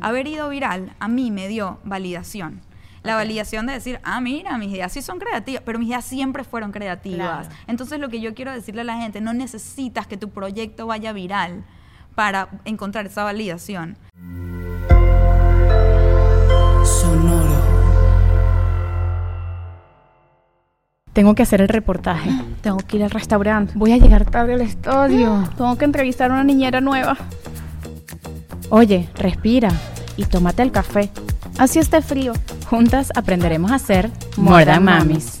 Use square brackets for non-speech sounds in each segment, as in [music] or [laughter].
Haber ido viral a mí me dio validación. La validación de decir, ah, mira, mis ideas sí son creativas, pero mis ideas siempre fueron creativas. Claro. Entonces lo que yo quiero decirle a la gente, no necesitas que tu proyecto vaya viral para encontrar esa validación. Sonoro. Tengo que hacer el reportaje. Tengo que ir al restaurante. Voy a llegar tarde al estudio. [gasps] Tengo que entrevistar a una niñera nueva. Oye, respira y tómate el café. Así esté frío. Juntas aprenderemos a hacer More Mamis.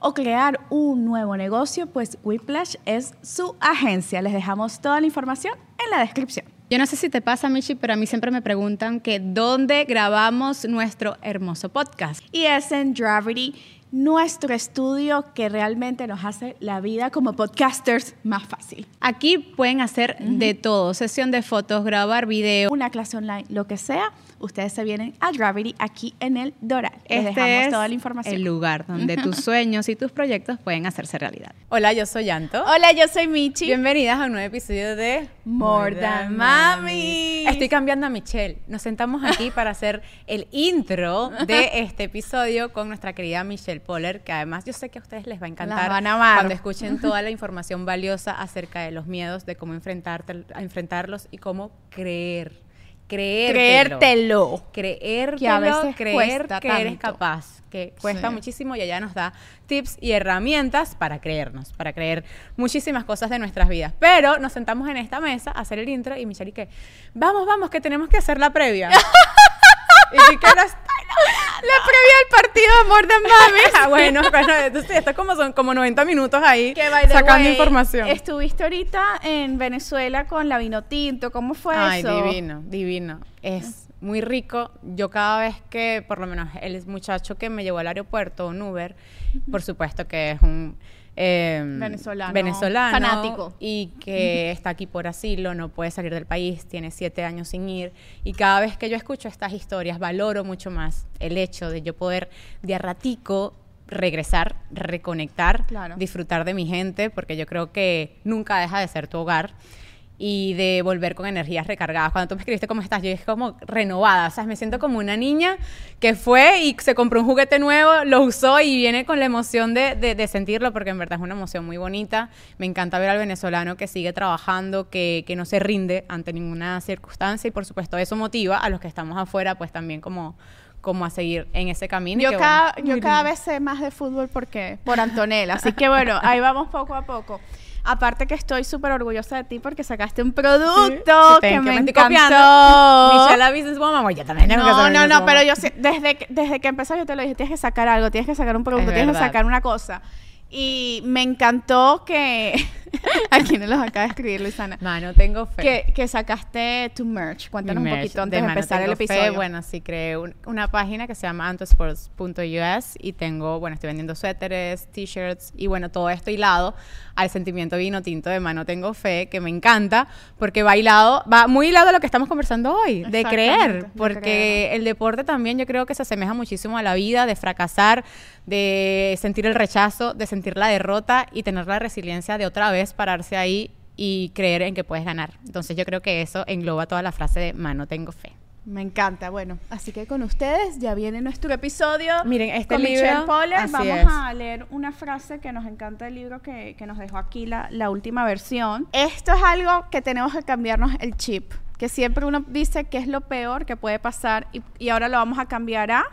o crear un nuevo negocio, pues Whiplash es su agencia. Les dejamos toda la información en la descripción. Yo no sé si te pasa, Michi, pero a mí siempre me preguntan que dónde grabamos nuestro hermoso podcast. y es en Gravity, nuestro estudio que realmente nos hace la vida como podcasters más fácil. Aquí pueden hacer de todo, sesión de fotos, grabar video. Una clase online, lo que sea, ustedes se vienen a Gravity aquí en el Doral. Les Este dejamos es toda la información. el lugar donde tus [laughs] sueños y tus proyectos pueden hacerse realidad. Hola, yo soy Yanto. Hola, yo soy Michi. Bienvenidas a un nuevo episodio de More Than Mami. Estoy cambiando a Michelle. Nos sentamos aquí para hacer el intro de [laughs] este episodio con nuestra querida Michelle Poller, que además yo sé que a ustedes les va a encantar van a cuando escuchen toda la [laughs] información valiosa acerca de los miedos, de cómo enfrentarte, a enfrentarlos y cómo creer. Creértelo. Creértelo. Creértelo, Que a veces creer que eres capaz, que cuesta Sí. muchísimo y ella nos da tips y herramientas para creernos, para creer muchísimas cosas de nuestras vidas. Pero nos sentamos en esta mesa a hacer el intro y Michelle y que, vamos, vamos, que tenemos que hacer la previa. [laughs] y que las- La previa del partido de More Than Mamis. [laughs] Ah, bueno, bueno, entonces esto como son como 90 minutos ahí Que, by the sacando way, información. Estuviste ahorita en Venezuela con la vino tinto. ¿Cómo fue Ay, eso? divino, divino. Es muy rico. Yo cada vez que, por lo menos, el muchacho que me llevó al aeropuerto, un Uber, por supuesto que es un eh, Venezolano, venezolano fanático. y que está aquí por asilo, no puede salir del país, tiene siete años sin ir. Y cada vez que yo escucho estas historias, valoro mucho más el hecho de yo poder de a ratico regresar, reconectar, Claro. disfrutar de mi gente, porque yo creo que nunca deja de ser tu hogar y de volver con energías recargadas. Cuando tú me escribiste cómo estás, yo dije como renovada, o sea, me siento como una niña que fue y se compró un juguete nuevo, lo usó y viene con la emoción de, de- de sentirlo, porque en verdad es una emoción muy bonita. Me encanta ver al venezolano que sigue trabajando, que, que no se rinde ante ninguna circunstancia y por supuesto eso motiva a los que estamos afuera, pues también como como a seguir en ese camino. Yo, que, cada, bueno, yo cada lindo. vez sé más de fútbol porque por Antonella. Así que bueno, ahí vamos poco a poco. Aparte que estoy súper orgullosa de ti porque sacaste un producto Sí, que ven, me, estoy encantó. copiando. Michelle la businesswoman, bueno, yo también tengo que No, no, no, pero yo sé- desde que, desde que empezó yo te lo dije, tienes que sacar algo, tienes que sacar un producto, Es tienes que sacar una cosa. Y me encantó que, aquí nos los acaba de escribir Luisana, Mano, tengo fe. que, que sacaste tu merch. Cuéntanos Mi un merch poquito antes de, Mano empezar el Tengo Fe. episodio. Bueno, sí, creé un- una página que se llama antosports.us y tengo, bueno, estoy vendiendo suéteres, t-shirts y bueno, todo esto hilado al sentimiento vino tinto de Mano Tengo Fe, que me encanta porque va hilado, va muy hilado a lo que estamos conversando hoy, de creer, de porque creer. el deporte también yo creo que se asemeja muchísimo a la vida, de fracasar, de sentir el rechazo, de sentir la derrota y tener la resiliencia de otra vez pararse ahí y creer en que puedes ganar. Entonces yo creo que eso engloba toda la frase de mano tengo fe. Me encanta, bueno, así que con ustedes ya viene nuestro episodio. Miren, este con libro, Michelle Poller. Vamos es. a leer una frase que nos encanta del libro que, que nos dejó aquí la, la última versión. Esto es algo que tenemos que cambiarnos el chip, que siempre uno dice que es lo peor que puede pasar y, y ahora lo vamos a cambiar a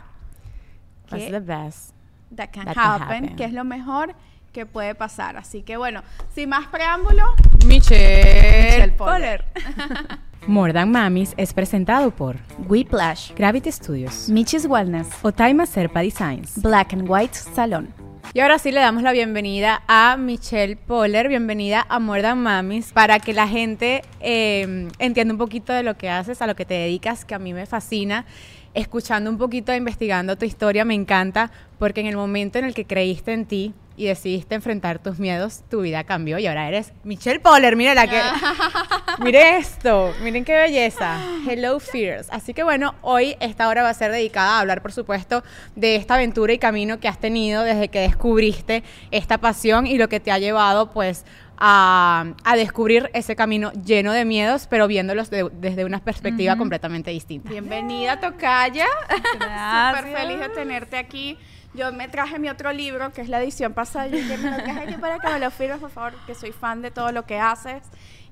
What's the best? That can, That can happen, happen. que es lo mejor que puede pasar. Así que bueno, sin más preámbulo, Michelle, Michelle Poller. [laughs] More Than Mamis es presentado por Whiplash, Gravity Studios, Michi's Wellness, Otaima Serpa Designs, Black and White Salon. Y ahora sí le damos la bienvenida a Michelle Poller, bienvenida a More Than Mamis, para que la gente eh, entienda un poquito de lo que haces, a lo que te dedicas, que a mí me fascina. Escuchando un poquito, investigando tu historia, me encanta, porque en el momento en el que creíste en ti y decidiste enfrentar tus miedos, tu vida cambió y ahora eres Michelle Poller. Mire la que. [laughs] Mire esto, miren qué belleza. Hello Fears. Así que bueno, hoy esta hora va a ser dedicada a hablar, por supuesto, de esta aventura y camino que has tenido desde que descubriste esta pasión y lo que te ha llevado, pues, a, a descubrir ese camino lleno de miedos, pero viéndolos de- desde una perspectiva completamente distinta. Bienvenida, Tocaya. [laughs] Súper feliz de tenerte aquí. Yo me traje mi otro libro, que es la edición pasada. Yo que me lo traje aquí para que me lo firmes, por favor, que soy fan de todo lo que haces.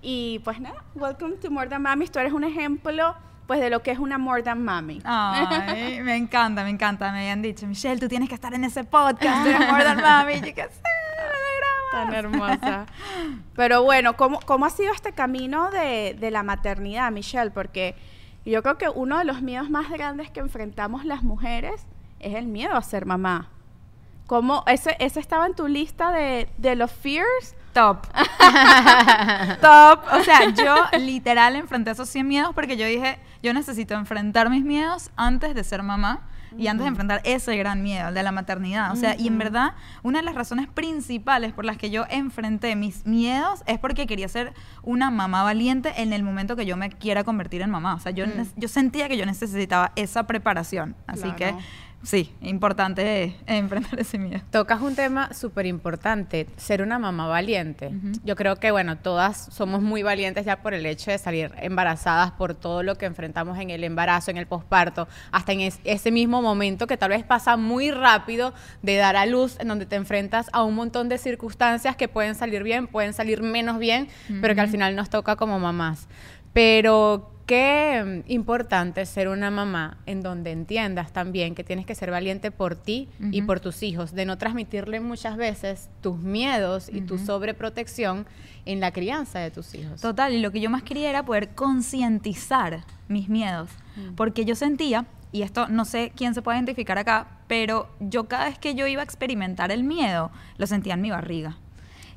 Y pues nada, welcome to More Than Mamis. Tú eres un ejemplo, pues, de lo que es una More Than Mami. Ay, [laughs] me encanta, me encanta. Me habían dicho, Michelle, tú tienes que estar en ese podcast de More Than Mami. Y yo que sé, Tan hermosa. Pero bueno, ¿cómo, cómo ha sido este camino de, de la maternidad, Michelle? Porque yo creo que uno de los miedos más grandes que enfrentamos las mujeres es el miedo a ser mamá. ¿Cómo ese, ese estaba en tu lista de, de los fears? Top. [laughs] Top. O sea, yo literal enfrenté esos 100 miedos porque yo dije, yo necesito enfrentar mis miedos antes de ser mamá y antes de enfrentar ese gran miedo, el de la maternidad. O sea, y en verdad, una de las razones principales por las que yo enfrenté mis miedos es porque quería ser una mamá valiente en el momento que yo me quiera convertir en mamá. O sea, yo, ne- yo sentía que yo necesitaba esa preparación. Así que. Sí, importante [laughs] enfrentar ese miedo. Tocas un tema súper importante, ser una mamá valiente. Yo creo que, bueno, todas somos muy valientes ya por el hecho de salir embarazadas, por todo lo que enfrentamos en el embarazo, en el posparto, hasta en es- ese mismo momento que tal vez pasa muy rápido de dar a luz, en donde te enfrentas a un montón de circunstancias que pueden salir bien, pueden salir menos bien, pero que al final nos toca como mamás. Pero qué mm, importante ser una mamá en donde entiendas también que tienes que ser valiente por ti y por tus hijos, de no transmitirle muchas veces tus miedos y tu sobreprotección en la crianza de tus hijos. Total, y lo que yo más quería era poder concientizar mis miedos, porque yo sentía, y esto no sé quién se puede identificar acá, pero yo cada vez que yo iba a experimentar el miedo, lo sentía en mi barriga.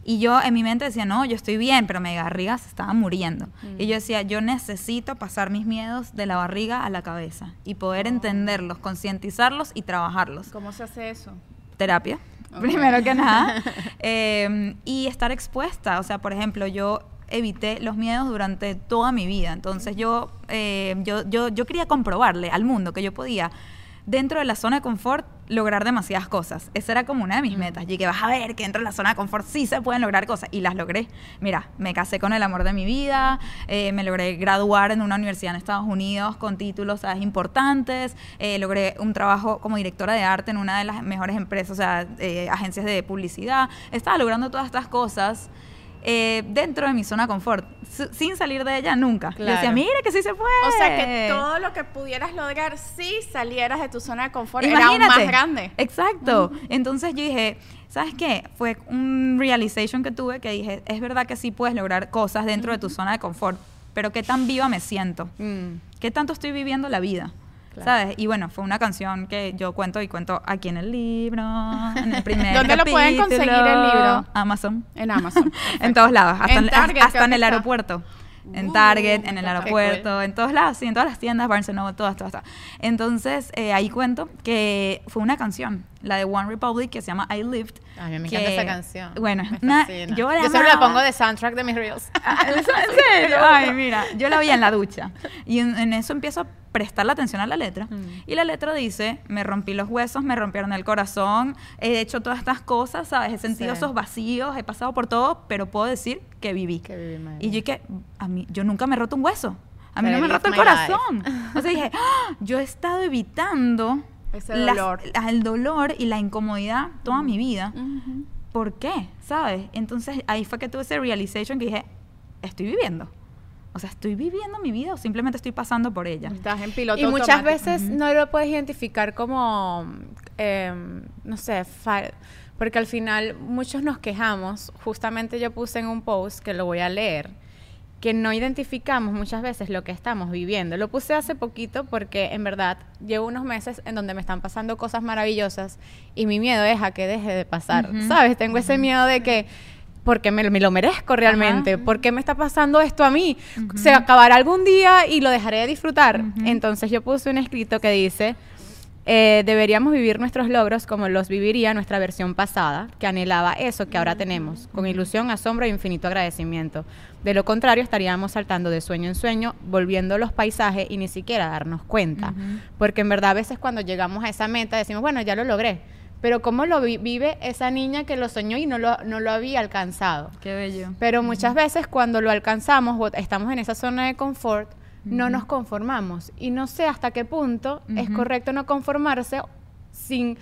Y yo en mi mente decía, no, yo estoy bien, pero mi barriga se estaba muriendo. Y yo decía, yo necesito pasar mis miedos de la barriga a la cabeza y poder entenderlos, concientizarlos y trabajarlos ¿Cómo se hace eso? terapia, primero que nada, [laughs] eh, y estar expuesta. O sea, por ejemplo, yo evité los miedos durante toda mi vida. Entonces yo, eh, yo, yo, yo quería comprobarle al mundo que yo podía, dentro de la zona de confort, lograr demasiadas cosas. Esa era como una de mis metas. Y que vas a ver que dentro de la zona de confort sí se pueden lograr cosas. Y las logré. Mira, me casé con el amor de mi vida, eh, me logré graduar en una universidad en Estados Unidos con títulos ¿sabes? importantes, eh, logré un trabajo como directora de arte en una de las mejores empresas, o sea, eh, agencias de publicidad. Estaba logrando todas estas cosas. Eh, dentro de mi zona de confort, sin salir de ella nunca. Yo decía, Claro. mira que sí se puede. O sea, que todo lo que pudieras lograr si salieras de tu zona de confort era aún Imagínate. más grande. Exacto. Entonces yo dije, ¿sabes qué? Fue un realization que tuve que dije, es verdad que sí puedes lograr cosas dentro de tu zona de confort, pero qué tan viva me siento, Mm. qué tanto estoy viviendo la vida. Claro. ¿Sabes? Y bueno, fue una canción que yo cuento y cuento aquí en el libro, en el [laughs] primer ¿Dónde lo pueden conseguir el capítulo. libro? Amazon. En Amazon. [laughs] en todos lados, hasta En en, Target hasta en el aeropuerto. En Uh, Target, en el aeropuerto, en todos lados, sí, en todas las tiendas, Barnes Noble, todas, todas, todas. Entonces, eh, ahí cuento que fue una canción, la de One Republic, que se llama I Lived. Ay, me que- encanta esa canción. Bueno, yo la siempre la pongo de soundtrack de mis reels. Ah, ¿En serio? [laughs] Ay, mira, yo la vi en la ducha. Y en, en eso empiezo a prestar la atención a la letra. Mm. Y la letra dice, me rompí los huesos, me rompieron el corazón, he hecho todas estas cosas, ¿sabes? He sentido Sí. esos vacíos, he pasado por todo, pero puedo decir que viví. Que viví, y yo que, a mí, yo nunca me he roto un hueso. A mí no me he roto el corazón. [laughs] O sea, dije, "Ah, yo he estado evitando Ese dolor. el dolor y la incomodidad toda mi vida. Ujú. ¿por qué? ¿Sabes? Entonces ahí fue que tuve ese realization que dije, estoy viviendo. O sea, estoy viviendo mi vida o simplemente estoy pasando por ella. Estás en piloto Y muchas automático. veces no lo puedes identificar como, em, no sé, porque al final muchos nos quejamos. Justamente yo puse en un post que lo voy a leer. que no identificamos muchas veces lo que estamos viviendo. Lo puse hace poquito porque en verdad llevo unos meses en donde me están pasando cosas maravillosas y mi miedo es a que deje de pasar, ¿sabes? Tengo ese miedo de que porque me, me lo merezco realmente, ¿por qué me está pasando esto a mí? Se acabará algún día y lo dejaré de disfrutar. Entonces yo puse un escrito que dice, eh, deberíamos vivir nuestros logros como los viviría nuestra versión pasada, que anhelaba eso que ahora tenemos, con ilusión, asombro e infinito agradecimiento. De lo contrario, estaríamos saltando de sueño en sueño, volviendo los paisajes y ni siquiera darnos cuenta. Porque en verdad a veces cuando llegamos a esa meta decimos, bueno, ya lo logré. Pero ¿cómo lo vi- vive esa niña que lo soñó y no lo, no lo había alcanzado? Qué bello. Pero muchas veces cuando lo alcanzamos o estamos en esa zona de confort, no nos conformamos. Y no sé hasta qué punto es correcto no conformarse sin,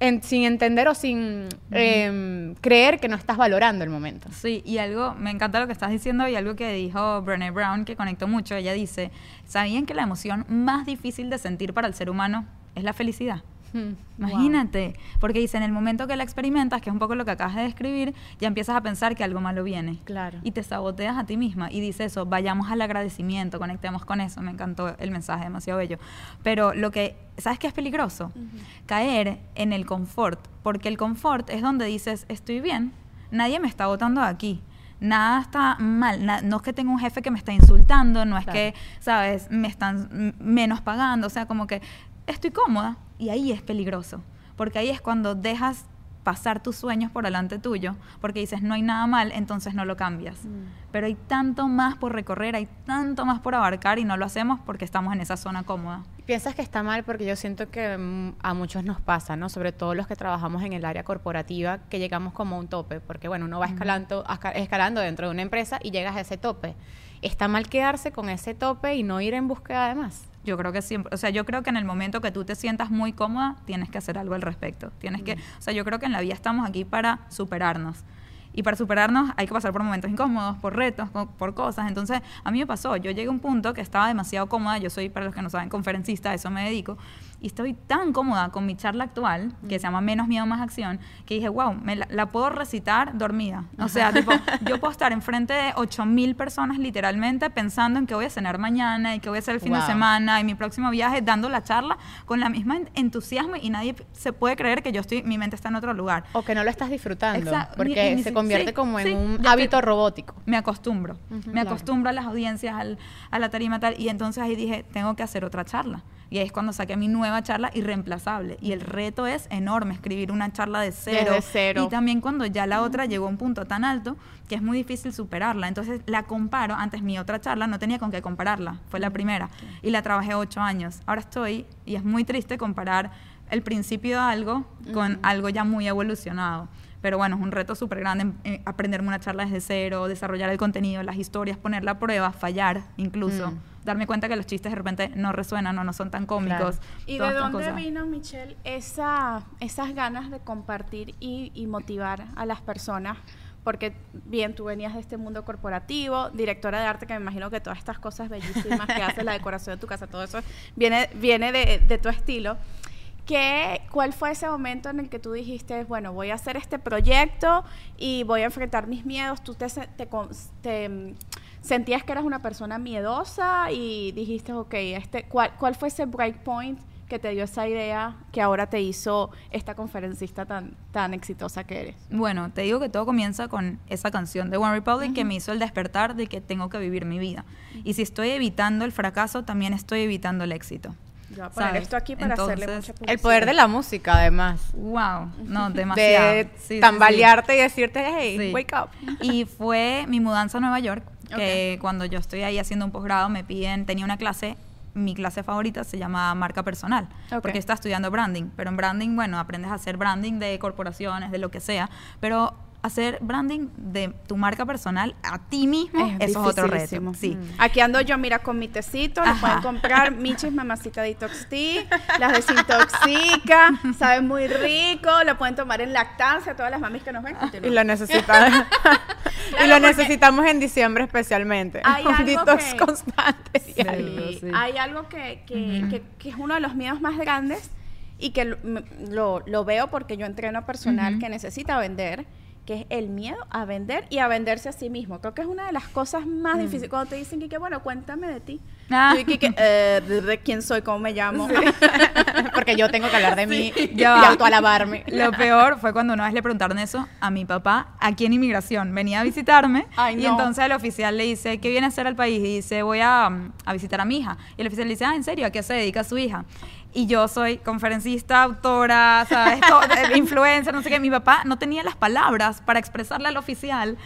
en- sin entender o sin em, creer que no estás valorando el momento. Sí, y algo, me encanta lo que estás diciendo y algo que dijo Brené Brown que conectó mucho. Ella dice, ¿sabían que la emoción más difícil de sentir para el ser humano es la felicidad? Hmm. Imagínate, porque dice, en el momento que la experimentas, que es un poco lo que acabas de describir, ya empiezas a pensar que algo malo viene. Claro. Y te saboteas a ti misma. Y dice eso, vayamos al agradecimiento, conectemos con eso. Me encantó el mensaje, demasiado bello. Pero lo que, ¿sabes qué es peligroso? Caer en el confort, porque el confort es donde dices, estoy bien, nadie me está botando de aquí. Nada está mal, na- no es que tenga un jefe que me está insultando, no es Claro. que, ¿sabes? Me están menos pagando, o sea, como que estoy cómoda y ahí es peligroso, porque ahí es cuando dejas pasar tus sueños por delante tuyo, porque dices no hay nada mal, entonces no lo cambias. Pero hay tanto más por recorrer, hay tanto más por abarcar y no lo hacemos porque estamos en esa zona cómoda. Piensas que está mal porque yo siento que mm, a muchos nos pasa, ¿no? Sobre todo los que trabajamos en el área corporativa, que llegamos como a un tope, porque bueno, uno va escalando, escalando dentro de una empresa y llegas a ese tope. Está mal quedarse con ese tope y no ir en búsqueda de más. Yo creo que siempre, o sea, yo creo que en el momento que tú te sientas muy cómoda, tienes que hacer algo al respecto. Tienes que, o sea, yo creo que en la vida estamos aquí para superarnos. Y para superarnos hay que pasar por momentos incómodos, por retos, por cosas. Entonces, a mí me pasó, yo llegué a un punto que estaba demasiado cómoda, yo soy, para los que no saben, conferencista, a eso me dedico, y estoy tan cómoda con mi charla actual, que se llama Menos Miedo, Más Acción, que dije, wow, me la, la puedo recitar dormida. O sea, tipo, [laughs] yo puedo estar enfrente de 8000 personas literalmente pensando en qué voy a cenar mañana y qué voy a hacer el fin de Wow. semana y mi próximo viaje, dando la charla con la misma en- entusiasmo y nadie se puede creer que yo estoy, mi mente está en otro lugar. O que no lo estás disfrutando, Exacto. porque Ni- ni se convierte sí, como en sí, un hábito estoy- robótico. Me acostumbro, Ujú, me claro. acostumbro a las audiencias, al- a la tarima tal, y entonces ahí dije, tengo que hacer otra charla. Y ahí es cuando saqué mi nueva charla irreemplazable. Y el reto es enorme, escribir una charla de cero. Desde cero. Y también cuando ya la otra llegó a un punto tan alto que es muy difícil superarla. Entonces la comparo, antes mi otra charla no tenía con qué compararla, fue la primera. Y la trabajé ocho años. Ahora estoy, y es muy triste comparar el principio de algo con algo ya muy evolucionado. Pero bueno, es un reto súper grande em- eh, aprenderme una charla desde cero, desarrollar el contenido, las historias, ponerla a prueba, fallar incluso. Mm. Darme cuenta que los chistes de repente no resuenan o no son tan cómicos. ¿Y de dónde cosas. vino, Michelle, esa, esas ganas de compartir y, y motivar a las personas? Porque bien, tú venías de este mundo corporativo, directora de arte, que me imagino que todas estas cosas bellísimas que haces, la decoración de tu casa, todo eso viene, viene de, de tu estilo. ¿Qué, ¿Cuál fue ese momento en el que tú dijiste, bueno, voy a hacer este proyecto y voy a enfrentar mis miedos? ¿Tú te, te, te, sentías que eras una persona miedosa y dijiste, ok, este, ¿cuál, ¿cuál fue ese breakpoint que te dio esa idea que ahora te hizo esta conferencista tan, tan exitosa que eres? Bueno, te digo que todo comienza con esa canción de One Republic que me hizo el despertar de que tengo que vivir mi vida. Y si estoy evitando el fracaso, también estoy evitando el éxito. Yo voy a poner ¿Sabes? esto aquí para hacerle Entonces, mucha publicidad. El poder de la música, además. Wow, no, [laughs] demasiado. De Sí, sí, sí. tambalearte y decirte, hey, Sí. wake up. Y fue mi mudanza a Nueva York, que cuando yo estoy ahí haciendo un posgrado me piden, tenía una clase, mi clase favorita se llama marca personal, porque está estudiando branding, pero en branding, bueno, aprendes a hacer branding de corporaciones, de lo que sea, pero hacer branding de tu marca personal a ti mismo, eso es otro reto. Sí. Mm. Aquí ando yo, mira, con mi tecito, lo pueden comprar, Michis Mamacita Detox Tea, las desintoxica, [laughs] sabe muy rico, lo pueden tomar en lactancia, todas las mamis que nos ven. Y lo necesitamos. [laughs] y lo necesitamos en diciembre especialmente. Hay [laughs] Un algo detox que- constante. Sí. Sí. Hay algo que, que, que- que es uno de los miedos más grandes y que lo, lo- lo veo porque yo entreno a personal Ujú. que necesita vender, que es el miedo a vender y a venderse a sí mismo. Creo que es una de las cosas más difíciles. Cuando te dicen que, bueno, cuéntame de ti. Ah. Yo, que, eh, de, quién soy, cómo me llamo. [laughs] Porque yo tengo que hablar de mí y Ya va. autoalabarme. Lo [laughs] peor fue cuando una vez le preguntaron eso a mi papá aquí en inmigración. Venía a visitarme [laughs] Ay, y no. entonces el oficial le dice, ¿qué viene a hacer al país? Y dice, voy a, mm, a visitar a mi hija. Y el oficial le dice, ah, ¿en serio? ¿A qué se dedica su hija? Y yo soy conferencista, autora, ¿sabes? Todo, eh, [laughs] influencer, no sé qué. Mi papá no tenía las palabras para expresarle al oficial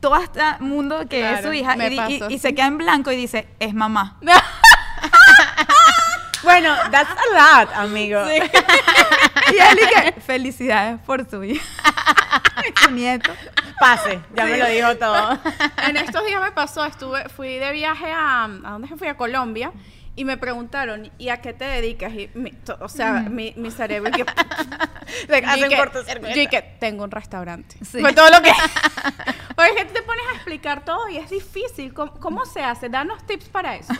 todo este mundo que es su hija y, se queda en blanco y dice, es mamá. [laughs] Bueno, that's a lot, amigo. [laughs] Y él que, felicidades por su hija. su nieto. Pase, ya me lo dijo todo. en estos días me pasó, estuve, fui de viaje a, ¿a dónde fui? A Colombia. Y me preguntaron, ¿y a qué te dedicas? Y mi- to- o sea, mi, mi cerebro... [laughs] [laughs] que, y que- yo que tengo un restaurante. Sí. Fue todo lo que... [laughs] Oye, que te pones a explicar todo y es difícil. ¿Cómo, cómo se hace? Danos tips para eso.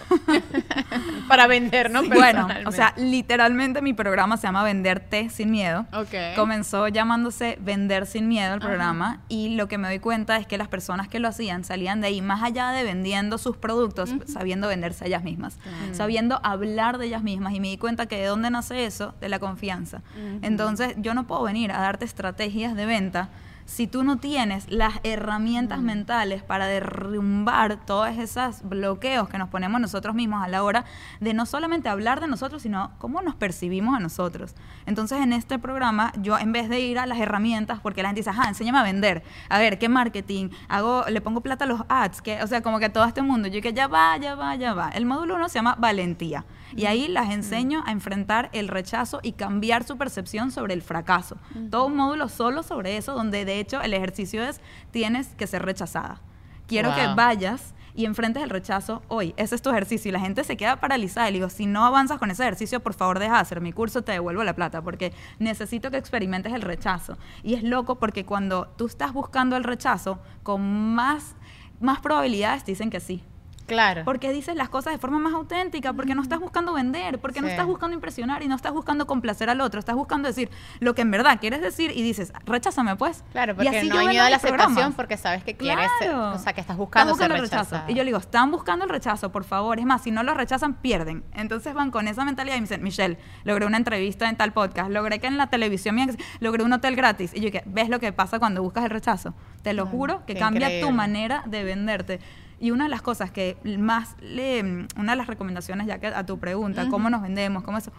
Para vender, ¿no? Bueno, o sea, literalmente mi programa se llama Venderte sin miedo. Ok. Comenzó llamándose Vender sin miedo el programa y lo que me doy cuenta es que las personas que lo hacían salían de ahí más allá de vendiendo sus productos, sabiendo venderse a ellas mismas, sabiendo hablar de ellas mismas y me di cuenta que de dónde nace eso, de la confianza. Entonces, yo no puedo venir a darte estrategias de venta si tú no tienes las herramientas mentales para derrumbar todos esos bloqueos que nos ponemos nosotros mismos a la hora de no solamente hablar de nosotros, sino cómo nos percibimos a nosotros. Entonces, en este programa, yo en vez de ir a las herramientas, porque la gente dice, ajá, enséñame a vender, a ver, ¿qué marketing? Hago, le pongo plata a los ads, que, o sea, como que todo este mundo. Yo que ya va, ya va, ya va. El módulo uno se llama valentía. Y ahí las enseño a enfrentar el rechazo y cambiar su percepción sobre el fracaso. Todo un módulo solo sobre eso, donde de hecho el ejercicio es tienes que ser rechazada. Quiero que vayas y enfrentes el rechazo hoy. Ese es tu ejercicio. Y la gente se queda paralizada. Y le digo, si no avanzas con ese ejercicio, por favor deja de hacer mi curso, te devuelvo la plata, porque necesito que experimentes el rechazo. Y es loco porque cuando tú estás buscando el rechazo, con más, más probabilidades te dicen que sí. Claro. Porque dices las cosas de forma más auténtica, porque no estás buscando vender, porque no Sí. estás buscando impresionar y no estás buscando complacer al otro, estás buscando decir lo que en verdad quieres decir y dices, recházame pues. Claro, Y porque así no hay miedo a la programas. aceptación porque sabes que quieres, ser- Claro. o sea, que estás buscando, Están ser el rechazo. Y yo le digo, están buscando el rechazo, por favor. Es más, si no lo rechazan, pierden. Entonces van con esa mentalidad y me dicen, Michelle, logré una entrevista en tal podcast, logré que en la televisión logré un hotel gratis. Y yo ¿ves lo que pasa cuando buscas el rechazo? Te lo juro que cambia tu increíble. manera de venderte. Y una de las cosas que más le, una de las recomendaciones ya que a tu pregunta, cómo nos vendemos, cómo eso,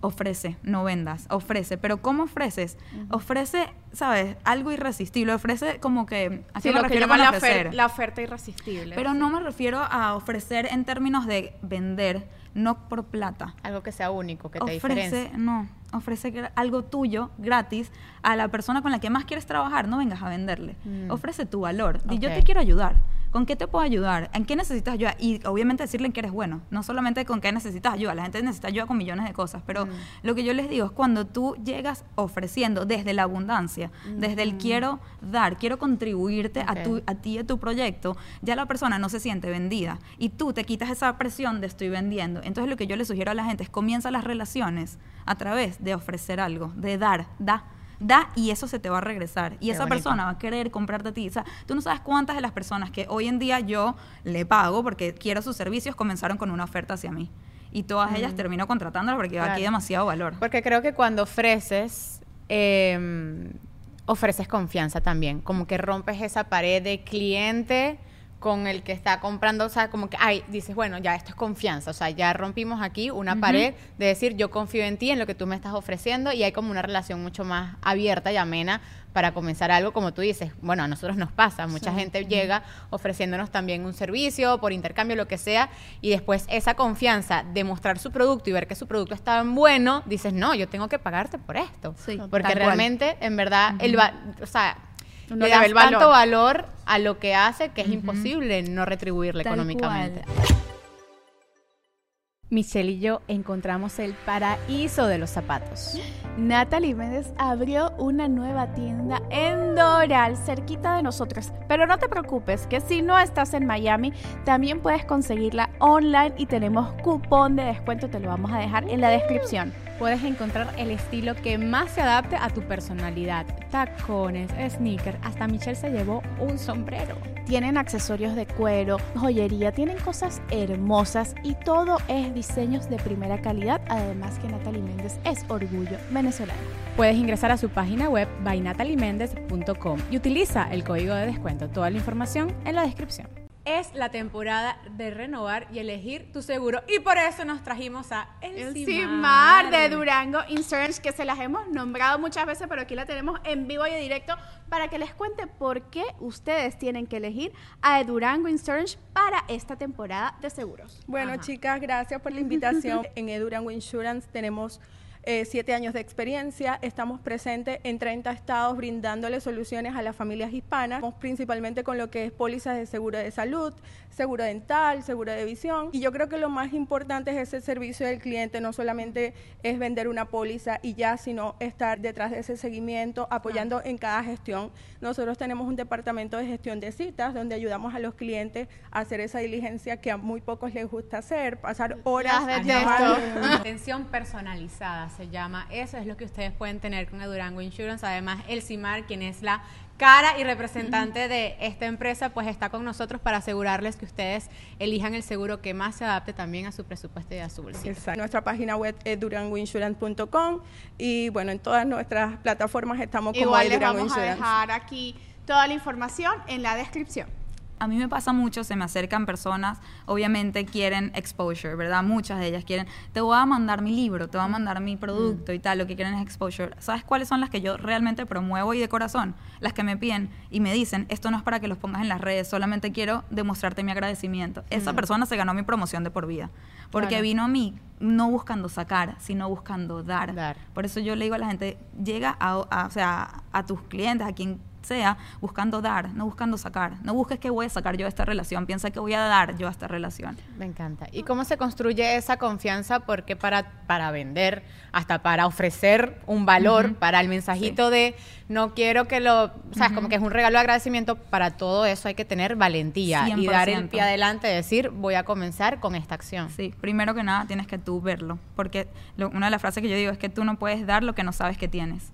ofrece, no vendas, ofrece. Pero ¿cómo ofreces? Ofrece, ¿sabes? Algo irresistible, ofrece como que, ¿a qué Sí, me lo que refiero llaman con la, ofrecer? ofer- la oferta irresistible. Pero no me refiero a ofrecer en términos de vender, no por plata. Algo que sea único, que te ofrece, diferencie. no, ofrece algo tuyo gratis a la persona con la que más quieres trabajar, no vengas a venderle. Mm. Ofrece tu valor. Di, yo te quiero ayudar. ¿Con qué te puedo ayudar? ¿En qué necesitas ayuda? Y obviamente decirle en qué eres bueno, no solamente con qué necesitas ayuda. La gente necesita ayuda con millones de cosas, pero Mm. lo que yo les digo es cuando tú llegas ofreciendo desde la abundancia, desde el quiero dar, quiero contribuirte a, tu, a ti y a tu proyecto, ya la persona no se siente vendida y tú te quitas esa presión de estoy vendiendo. Entonces lo que yo le sugiero a la gente es comienza las relaciones a través de ofrecer algo, de dar, da. Da y eso se te va a regresar. Y Qué esa bonito. persona va a querer comprarte a ti. O sea, tú no sabes cuántas de las personas que hoy en día yo le pago porque quiero sus servicios comenzaron con una oferta hacia mí. Y todas ellas termino contratándolas porque aquí Claro. demasiado valor. Porque creo que cuando ofreces, eh, ofreces confianza también. Como que rompes esa pared de cliente con el que está comprando, o sea, como que, ay, dices, bueno, ya esto es confianza, o sea, ya rompimos aquí una pared de decir, yo confío en ti, en lo que tú me estás ofreciendo, y hay como una relación mucho más abierta y amena para comenzar algo, como tú dices, bueno, a nosotros nos pasa, mucha gente llega ofreciéndonos también un servicio, por intercambio, lo que sea, y después esa confianza de mostrar su producto y ver que su producto es tan bueno, dices, no, yo tengo que pagarte por esto, Sí, porque cual. realmente, en verdad, el va- o sea, Uno le das valor. tanto valor a lo que hace que es imposible no retribuirle Tal económicamente. cual. Michelle y yo encontramos el paraíso de los zapatos. [gasps] Natalie Méndez abrió una nueva tienda en Doral, cerquita de nosotros. Pero no te preocupes, que si no estás en Miami, también puedes conseguirla online y tenemos cupón de descuento, te lo vamos a dejar en la descripción. Puedes encontrar el estilo que más se adapte a tu personalidad. Tacones, sneakers, hasta Michelle se llevó un sombrero. Tienen accesorios de cuero, joyería, tienen cosas hermosas y todo es diseños de primera calidad, además que Natalie Méndez es orgullo venezolano. Puedes ingresar a su página web bynataliemendez.com y utiliza el código de descuento. Toda la información en la descripción. Es la temporada de renovar y elegir tu seguro y por eso nos trajimos a El, Cimar. De Durango Insurance, que se las hemos nombrado muchas veces, pero aquí la tenemos en vivo y en directo para que les cuente por qué ustedes tienen que elegir a Durango Insurance para esta temporada de seguros. Bueno, Ajá. chicas, gracias por la invitación. [laughs] en Edurango Insurance tenemos eh, siete años de experiencia. Estamos presentes en 30 estados brindándole soluciones a las familias hispanas, Estamos principalmente con lo que es pólizas de seguro de salud, seguro dental, seguro de visión. Y yo creo que lo más importante es ese servicio del cliente, no solamente es vender una póliza y ya, sino estar detrás de ese seguimiento, apoyando en cada gestión. Nosotros tenemos un departamento de gestión de citas donde ayudamos a los clientes a hacer esa diligencia que a muy pocos les gusta hacer, pasar horas Las detesto. [laughs] Atención personalizada se llama. Eso es lo que ustedes pueden tener con el Durango Insurance. Además, el CIMAR, quien es la cara y representante de esta empresa, pues está con nosotros para asegurarles que ustedes elijan el seguro que más se adapte también a su presupuesto y a su bolsillo. Exacto. Nuestra página web es durangoinsurance.com y bueno, en todas nuestras plataformas estamos como Igual les Durango vamos a dejar aquí toda la información en la descripción. A mí me pasa mucho, se me acercan personas, obviamente quieren exposure, ¿verdad? Muchas de ellas quieren, te voy a mandar mi libro, te voy a mandar mi producto y tal, lo que quieren es exposure. ¿Sabes cuáles son las que yo realmente promuevo y de corazón? Las que me piden y me dicen, esto no es para que los pongas en las redes, solamente quiero demostrarte mi agradecimiento. Esa persona se ganó mi promoción de por vida, porque Claro. vino a mí no buscando sacar, sino buscando dar. Dar. Por eso yo le digo a la gente, llega a, a- o sea, a tus clientes, a quien sea, buscando dar, no buscando sacar. No busques qué voy a sacar yo de esta relación, piensa que voy a dar yo a esta relación. Me encanta. ¿Y cómo se construye esa confianza? Porque para, para vender, hasta para ofrecer un valor, para el mensajito de no quiero que lo, sabes, como que es un regalo de agradecimiento, para todo eso hay que tener valentía y dar el 100%. pie adelante, decir voy a comenzar con esta acción. Sí, primero que nada tienes que tú verlo, porque lo- una de las frases que yo digo es que tú no puedes dar lo que no sabes que tienes.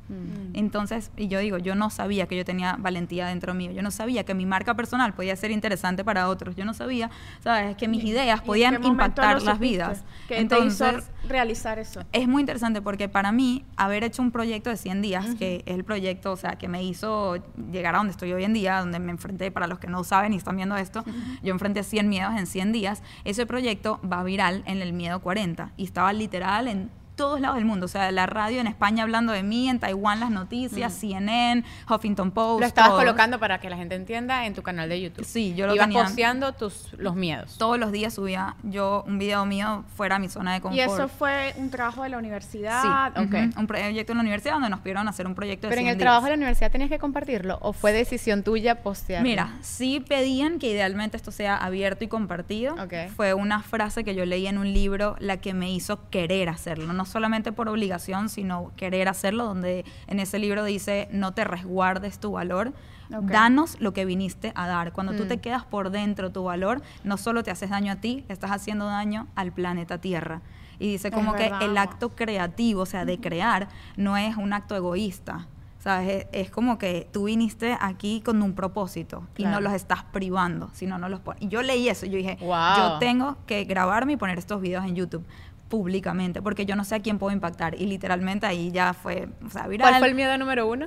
Entonces, y yo digo, yo no sabía que yo tenía valentía dentro mío, yo no sabía que mi marca personal podía ser interesante para otros, yo no sabía, sabes, que mis ideas ¿Y en podían impactar las supiste? vidas. ¿Qué te Entonces, hizo realizar eso? es muy interesante porque para mí haber hecho un proyecto de 100 días, que es el proyecto, o sea, que me hizo llegar a donde estoy hoy en día, donde me enfrenté, para los que no saben y están viendo esto, yo enfrenté 100 miedos en 100 días, ese proyecto va viral en el Miedo 40 y estaba literal en todos lados del mundo, o sea, la radio en España hablando de mí, en Taiwán las noticias, CNN, Huffington Post. Lo estabas todos. colocando para que la gente entienda en tu canal de YouTube. Sí, yo lo Ibas tenía- posteando tus, los miedos. Todos los días subía yo un video mío fuera de mi zona de confort. Y eso fue un trabajo de la Sí, universidad. ok. ujú, un proyecto en la universidad donde nos pidieron hacer un proyecto de Pero en 100 el días. trabajo de la universidad tenías que compartirlo o fue decisión tuya postearlo. Mira, sí pedían que idealmente esto sea abierto y compartido. Ok. Fue una frase que yo leí en un libro la que me hizo querer hacerlo, no solamente por obligación, sino querer hacerlo, donde en ese libro dice, no te resguardes tu valor, Ok. danos lo que viniste a dar. Cuando tú Mm. te quedas por dentro tu valor, no solo te haces daño a ti, estás haciendo daño al planeta Tierra. Y dice Es como que verdad. el acto creativo, o sea, de crear, no es un acto egoísta. ¿Sabes? Es, es como que tú viniste aquí con un propósito y no Claro. los estás privando, sino no los pones. Y yo leí eso yo dije, Wow. yo tengo que grabarme y poner estos videos en YouTube públicamente, porque yo no sé a quién puedo impactar. Y literalmente ahí ya fue, o sea, viral. ¿Cuál fue el miedo número uno?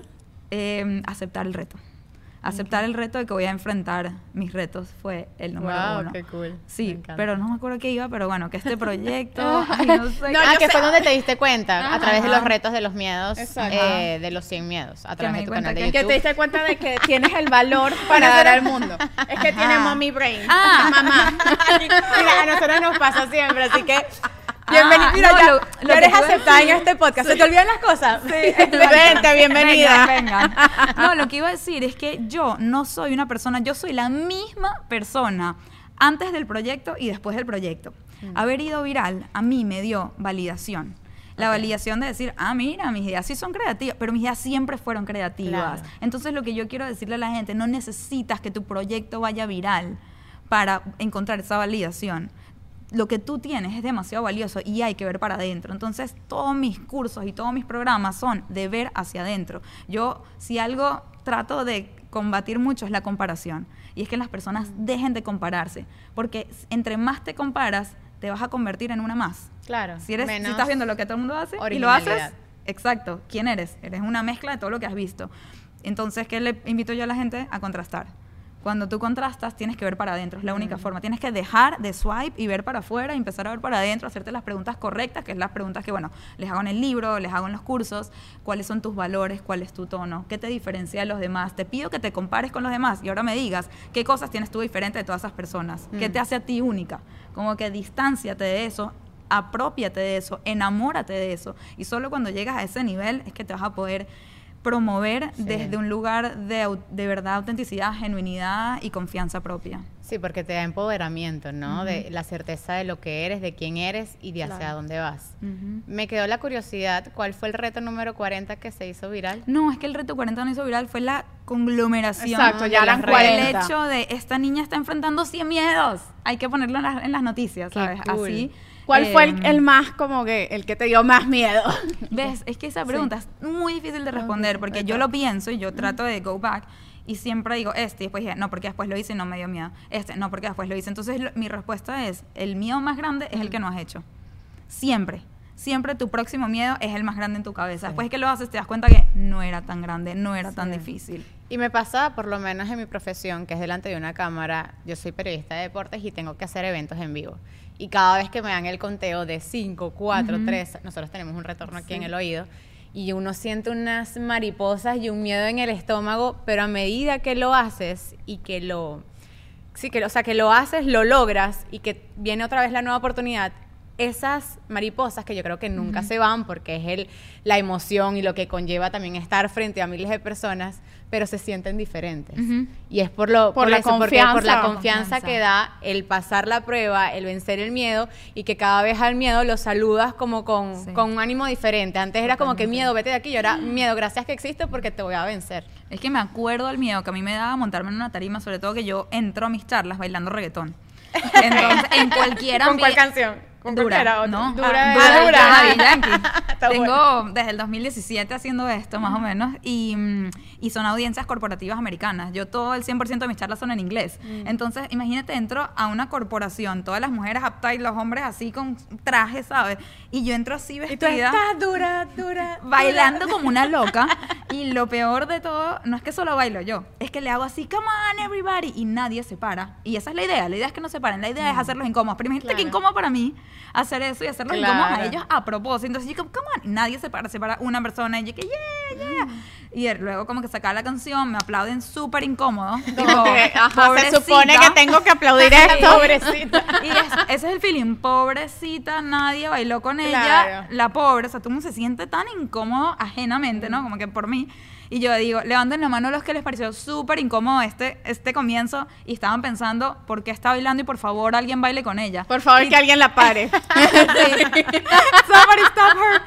Eh, aceptar el reto. Aceptar el reto de que voy a enfrentar mis retos fue el número Wow, uno. qué cool. Sí, pero no me acuerdo qué iba, pero bueno, que este proyecto, [laughs] ay, no sé. No, ah, que sé- fue donde te diste cuenta, a través de Ajá. los retos de los miedos, eh, de los 100 miedos, a través de tu canal de que- YouTube. Que te diste cuenta de que [laughs] tienes el valor para dar al mundo. Es que tiene mommy brain. Ah. mamá. Mira, [laughs] a nosotros nos pasa siempre, así que... Ah, Bienvenida, mira, no, ya, lo- eres aceptada en este podcast. ¿Se te olvidan las cosas? Sí, [laughs] Vente, bienvenida. Vengan. [laughs] No, lo que iba a decir es que yo no soy una persona, yo soy la misma persona antes del proyecto y después del proyecto. Haber ido viral a mí me dio validación. La validación de decir, ah, mira, mis ideas sí son creativas, pero mis ideas siempre fueron creativas. Claro. Entonces lo que yo quiero decirle a la gente, no necesitas que tu proyecto vaya viral para encontrar esa validación. Lo que tú tienes es demasiado valioso y hay que ver para adentro. Entonces, todos mis cursos y todos mis programas son de ver hacia adentro. Yo, si algo trato de combatir mucho es la comparación. Y es que las personas dejen de compararse. Porque entre más te comparas, te vas a convertir en una más. Claro. Si, eres, si estás viendo lo que todo el mundo hace y lo haces, exacto. ¿Quién eres? Eres una mezcla de todo lo que has visto. Entonces, ¿qué le invito yo a la gente? A contrastar. Cuando tú contrastas, tienes que ver para adentro, es la única forma. Tienes que dejar de swipe y ver para afuera, y empezar a ver para adentro, hacerte las preguntas correctas, que es las preguntas que, bueno, les hago en el libro, les hago en los cursos. ¿Cuáles son tus valores? ¿Cuál es tu tono? ¿Qué te diferencia de los demás? Te pido que te compares con los demás y ahora me digas qué cosas tienes tú diferente de todas esas personas. ¿Qué te hace a ti única? Como que distánciate de eso, apropiate de eso, enamórate de eso. Y solo cuando llegas a ese nivel es que te vas a poder promover Sí. desde un lugar de, de verdad, autenticidad, genuinidad y confianza propia. Sí, porque te da empoderamiento, ¿no? De la certeza de lo que eres, de quién eres y de hacia Claro. dónde vas. Me quedó la curiosidad, ¿cuál fue el reto número 40 que se hizo viral? No, es que el reto 40 no hizo viral, fue la conglomeración. Exacto, ya de eran las redes. 40. El hecho de esta niña está enfrentando 100 miedos. Hay que ponerlo en, las- en las noticias, Qué ¿sabes? cool. Así. ¿Cuál fue el, em, el más como que el que te dio más miedo? [laughs] ¿Ves? Es que esa pregunta es muy difícil de responder porque yo lo pienso y yo trato de go back y siempre digo este y después dije, no, porque después lo hice y no me dio miedo. Este, no, porque después lo hice. Entonces lo- mi respuesta es, el miedo más grande es el que no has hecho. Siempre. Siempre tu próximo miedo es el más grande en tu cabeza. Después que lo haces te das cuenta que no era tan grande, no era tan Sí. difícil. Y me pasa, por lo menos en mi profesión, que es delante de una cámara, yo soy periodista de deportes y tengo que hacer eventos en vivo. Y cada vez que me dan el conteo de 5, 4, 3, nosotros tenemos un retorno aquí en el oído, y uno siente unas mariposas y un miedo en el estómago, pero a medida que lo haces y que lo... Sí, que, o sea, que lo haces, lo logras y que viene otra vez la nueva oportunidad, esas mariposas que yo creo que nunca se van porque es el, la emoción y lo que conlleva también estar frente a miles de personas, pero se sienten diferentes. Y es por, lo, Por la eso, porque por la confianza. que da el pasar la prueba, el vencer el miedo y que cada vez al miedo lo saludas como con, Sí. con un ánimo diferente. Antes era como que miedo, vete de aquí, y ahora miedo, gracias que existe porque te voy a vencer. Es que me acuerdo el miedo que a mí me daba montarme en una tarima, sobre todo que yo entro a mis charlas bailando reggaetón. [laughs] Entonces, en cualquier ¿Con cuál canción? ¿Con Dura? ¿no? Dura, Ah, dura, dura, dura. [laughs] Tengo bueno. desde el 2017 haciendo esto, más o menos, y, mm, y son audiencias corporativas americanas. Yo todo el 100% de mis charlas son en inglés. Mm. Entonces, imagínate, entro a una corporación, todas las mujeres uptight, los hombres así con trajes, ¿sabes? Y yo entro así Y tú vestida estás dura, dura. bailando como una loca y lo peor de todo no es que solo bailo yo es que le hago así come on everybody y nadie se para y esa es la idea la idea es que no se paren la idea es hacerlos incómodos pero imagínate que Claro. incómodo para mí hacer eso y hacerlos Claro. incómodos a ellos a propósito entonces yo como come on nadie se para se para una persona y yo que yeah yeah y luego como que saca la canción me aplauden súper incómodo [laughs] Como ajá, se supone que tengo que aplaudir esto. Pobrecita. [laughs] Y es- ese es el feeling, pobrecita, nadie bailó con ella, Claro. la pobre, o sea, tú no se siente tan incómodo ajenamente, ¿no? Como que por mí. Y yo digo, levanten la mano los que les pareció súper incómodo este, este comienzo y estaban pensando, ¿por qué está bailando? Y por favor, alguien baile con ella. Por favor, Y- que alguien la pare. [laughs] Sí. [laughs] Somebody stop her.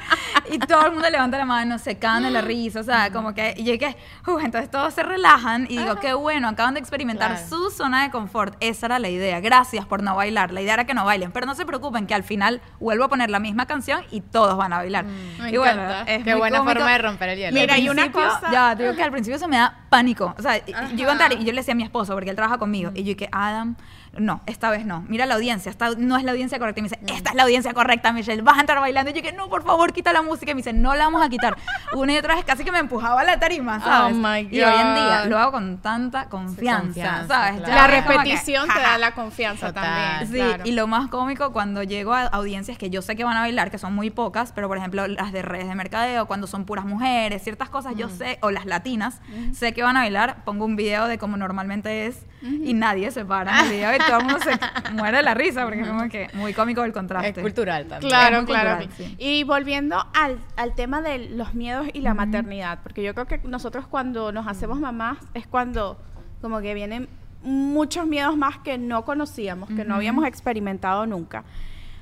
Y todo el mundo levanta la mano, se cagan de la risa, o sea, como que, y yo que, "Uf", entonces todos se relajan y digo, qué bueno, acaban de experimentar Claro. su zona de confort. Esa era la idea. Gracias por no bailar. La idea era que no bailen, pero no se preocupen que al final vuelvo a poner la misma canción y todos van a bailar. Me y bueno, encanta. es Qué buena cómico. forma de romper el hielo. Mira, y una cosa- Ya, te digo que al principio eso me da pánico. O sea, yo iba a andar y yo le decía a mi esposo, porque él trabaja conmigo, y yo que Adam, no, esta vez no. Mira la audiencia, esta no es la audiencia correcta. Y me dice, esta es la audiencia correcta, Michelle, vas a entrar bailando. Y yo que no, por favor, quita la música. Y me dice, no la vamos a quitar. [laughs] Una y otra vez casi que me empujaba a la tarima, ¿sabes? Oh, my Y hoy en día God. lo hago con tanta confianza, confianza, ¿sabes? claro. Ya La que, repetición te da la confianza Total. también. Sí, claro. y lo más cómico cuando llego a audiencias que yo sé que van a bailar, que son muy pocas, pero por ejemplo las de redes de mercadeo, cuando son puras mujeres, ciertas cosas yo sé, o las latinas, sé que van a bailar, pongo un video de como normalmente es y nadie se para en el video y todo el mundo se [laughs] muere de la risa porque es como que muy cómico el contraste. Es cultural también. Claro, claro. cultural, sí. Y volviendo al, al tema de los miedos y la maternidad, porque yo creo que nosotros cuando nos hacemos mamás es cuando como que vienen muchos miedos más que no conocíamos, que no habíamos experimentado nunca.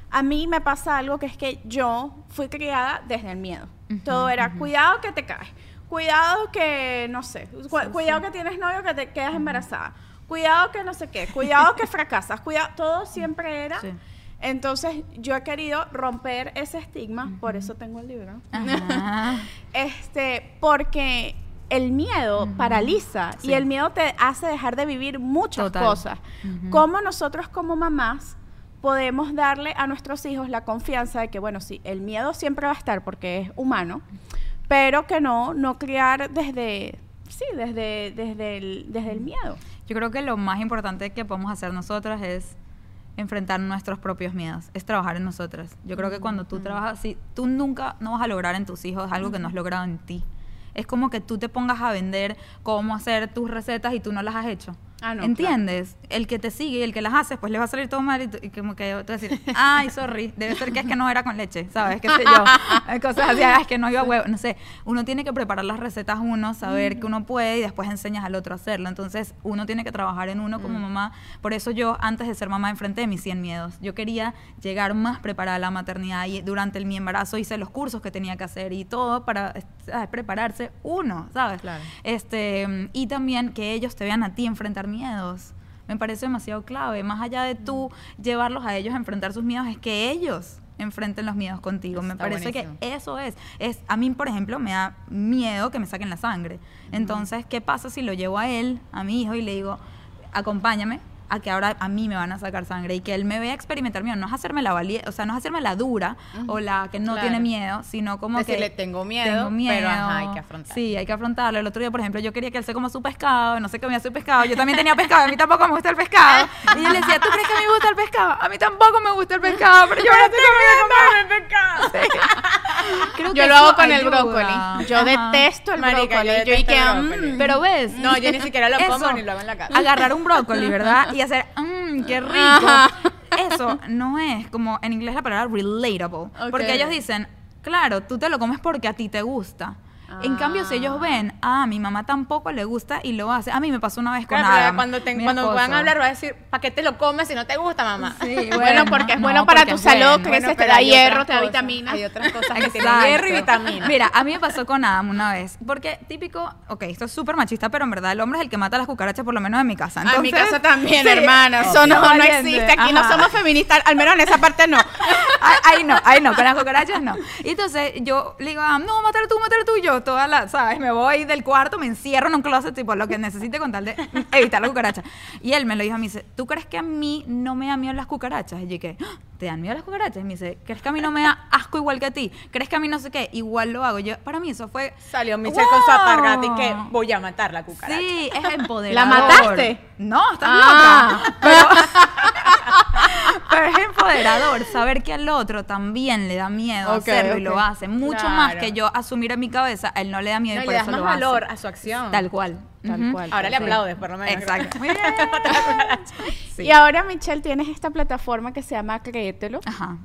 A mí me pasa algo que es que yo fui criada desde el miedo. Todo era cuidado que te caes, cuidado que no sé, cu- cuidado que tienes novio que te quedas embarazada, cuidado que no sé qué, cuidado que fracasas, cuidado, todo siempre era Sí. Entonces, yo he querido romper ese estigma, por eso tengo el libro. Ajá. [laughs] Este, porque el miedo paraliza Sí. y el miedo te hace dejar de vivir muchas Total. cosas. Ujú. ¿Cómo nosotros como mamás podemos darle a nuestros hijos la confianza de que, bueno, sí, el miedo siempre va a estar porque es humano, pero que no, no criar desde, sí, desde, desde, el, desde el miedo? Yo creo que lo más importante que podemos hacer nosotras es enfrentar nuestros propios miedos, es trabajar en nosotras. Yo creo que cuando tú trabajas así, tú nunca no vas a lograr en tus hijos algo que no has logrado en ti. Es como que tú te pongas a vender cómo hacer tus recetas y tú no las has hecho. Ah, no, ¿Entiendes? El que te sigue y el que las hace, pues le va a salir todo mal y, tú- y como que tú vas a decir, [laughs] ay, sorry, debe ser que es que no era con leche, ¿sabes? ¿Qué sé yo? [laughs] Cosas así, "Ah, es que no iba a huevo, no sé. Uno tiene que preparar las recetas uno, saber que uno puede y después enseñas al otro a hacerlo. Entonces, uno tiene que trabajar en uno como mamá. Por eso yo, antes de ser mamá, enfrenté mis 100 miedos. Yo quería llegar más preparada a la maternidad y durante el, mi embarazo hice los cursos que tenía que hacer y todo para ¿sabes? prepararse uno, ¿sabes? Claro. Este, y también que ellos te vean a ti enfrentar miedos. Me parece demasiado clave. Más allá de tú llevarlos a ellos a enfrentar sus miedos, es que ellos enfrenten los miedos contigo. Me parece buenísimo. que eso es. es. A mí, por ejemplo, me da miedo que me saquen la sangre. Entonces, ¿qué pasa si lo llevo a él, a mi hijo, y le digo, acompáñame? A que ahora a mí me van a sacar sangre y que él me vea experimentar miedo, no es hacerme la valie o sea, no es hacerme la dura o la que no Claro. tiene miedo, sino como Decirle, que tengo miedo, pero, ajá, hay que afrontarlo. Sí, hay que afrontarlo. El otro día, por ejemplo, yo quería que él se coma su pescado, no sé comía su pescado. Yo también tenía pescado, a mí tampoco me gusta el pescado. Y yo le decía, ¿tú crees que a mí me gusta el pescado? A mí tampoco me gusta el pescado, pero yo lo estoy comiendo el pescado. [laughs] Creo que Yo lo hago con el ayuda. brócoli. Yo Ajá. detesto el Marica, brócoli. yo Yo, y que, el mm, brócoli. Pero ves. No, yo ni siquiera lo como Eso, ni lo hago en la casa. Agarrar un brócoli, ¿verdad? Y hacer, mmm, qué rico. Ajá. Eso no es como en inglés la palabra relatable. Porque ellos dicen, claro, tú te lo comes porque a ti te gusta. En cambio, si ellos ven, ah, a mi mamá tampoco le gusta y lo hace. A mí me pasó una vez con Claro, Adam, cuando, te, cuando esposo. puedan hablar, va a decir, ¿para qué te lo comes si no te gusta, mamá? Sí, [laughs] Bueno, porque es no, bueno para tu salud, bueno. creces, te da hierro, te da vitaminas. Hay otras [laughs] cosas que tienen hierro y vitaminas. Mira, a mí me pasó con Adam una vez. Porque típico, ok, esto es súper machista, pero en verdad el hombre es el que mata a las cucarachas, por lo menos en mi casa. Ah, en mi Entonces, casa también, sí. hermana. Eso no, existe. Aquí no somos feministas, al menos en esa parte no. [laughs] Ahí, ahí no, ahí no, con las cucarachas no. Y entonces yo le digo, ah, no, mátalo tú, mátalo tú. Yo toda la, ¿sabes? Me voy del cuarto, me encierro en un closet, tipo lo que necesite con tal de evitar la cucaracha. Y él me lo dijo a mí, dice, ¿tú crees que a mí no me da miedo las cucarachas? Y yo dije, "Ah, ¿te dan miedo las cucarachas? Y me dice, ¿crees que a mí no me da asco igual que a ti? ¿Crees que a mí no sé qué? Igual lo hago. Yo, para mí eso fue... Salió Michelle con su apargata y que ¡Wow! voy a matar la cucaracha. Sí, es [laughs] empoderador. ¿La mataste? No, estás Ah. loca. [laughs] Pero, pero es empoderador saber que al otro también le da miedo hacerlo y lo hace. Mucho más que yo asumir en mi cabeza, a él no le da miedo No, y por le eso das lo más hace. valor a su acción. Tal cual. Tal Ujú. cual. Ahora le aplaudes, por lo menos. Exacto. [laughs] Muy bien. [laughs] Sí. Y ahora, Michelle, tienes esta plataforma que se llama Créetelo, Ajá.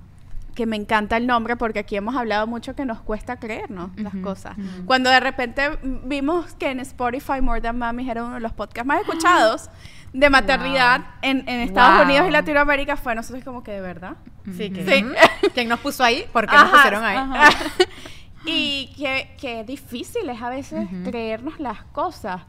que me encanta el nombre porque aquí hemos hablado mucho que nos cuesta creernos las cosas. Cuando de repente vimos que en Spotify More Than Mamis era uno de los podcasts más escuchados de maternidad en, en Estados Wow. Unidos y Latinoamérica, fue nosotros como que de verdad. Sí, que, Sí. ¿Quién nos puso ahí? ¿Por qué nos Ajá, pusieron ahí? ajá. [laughs] y que, que difícil es a veces creernos las cosas.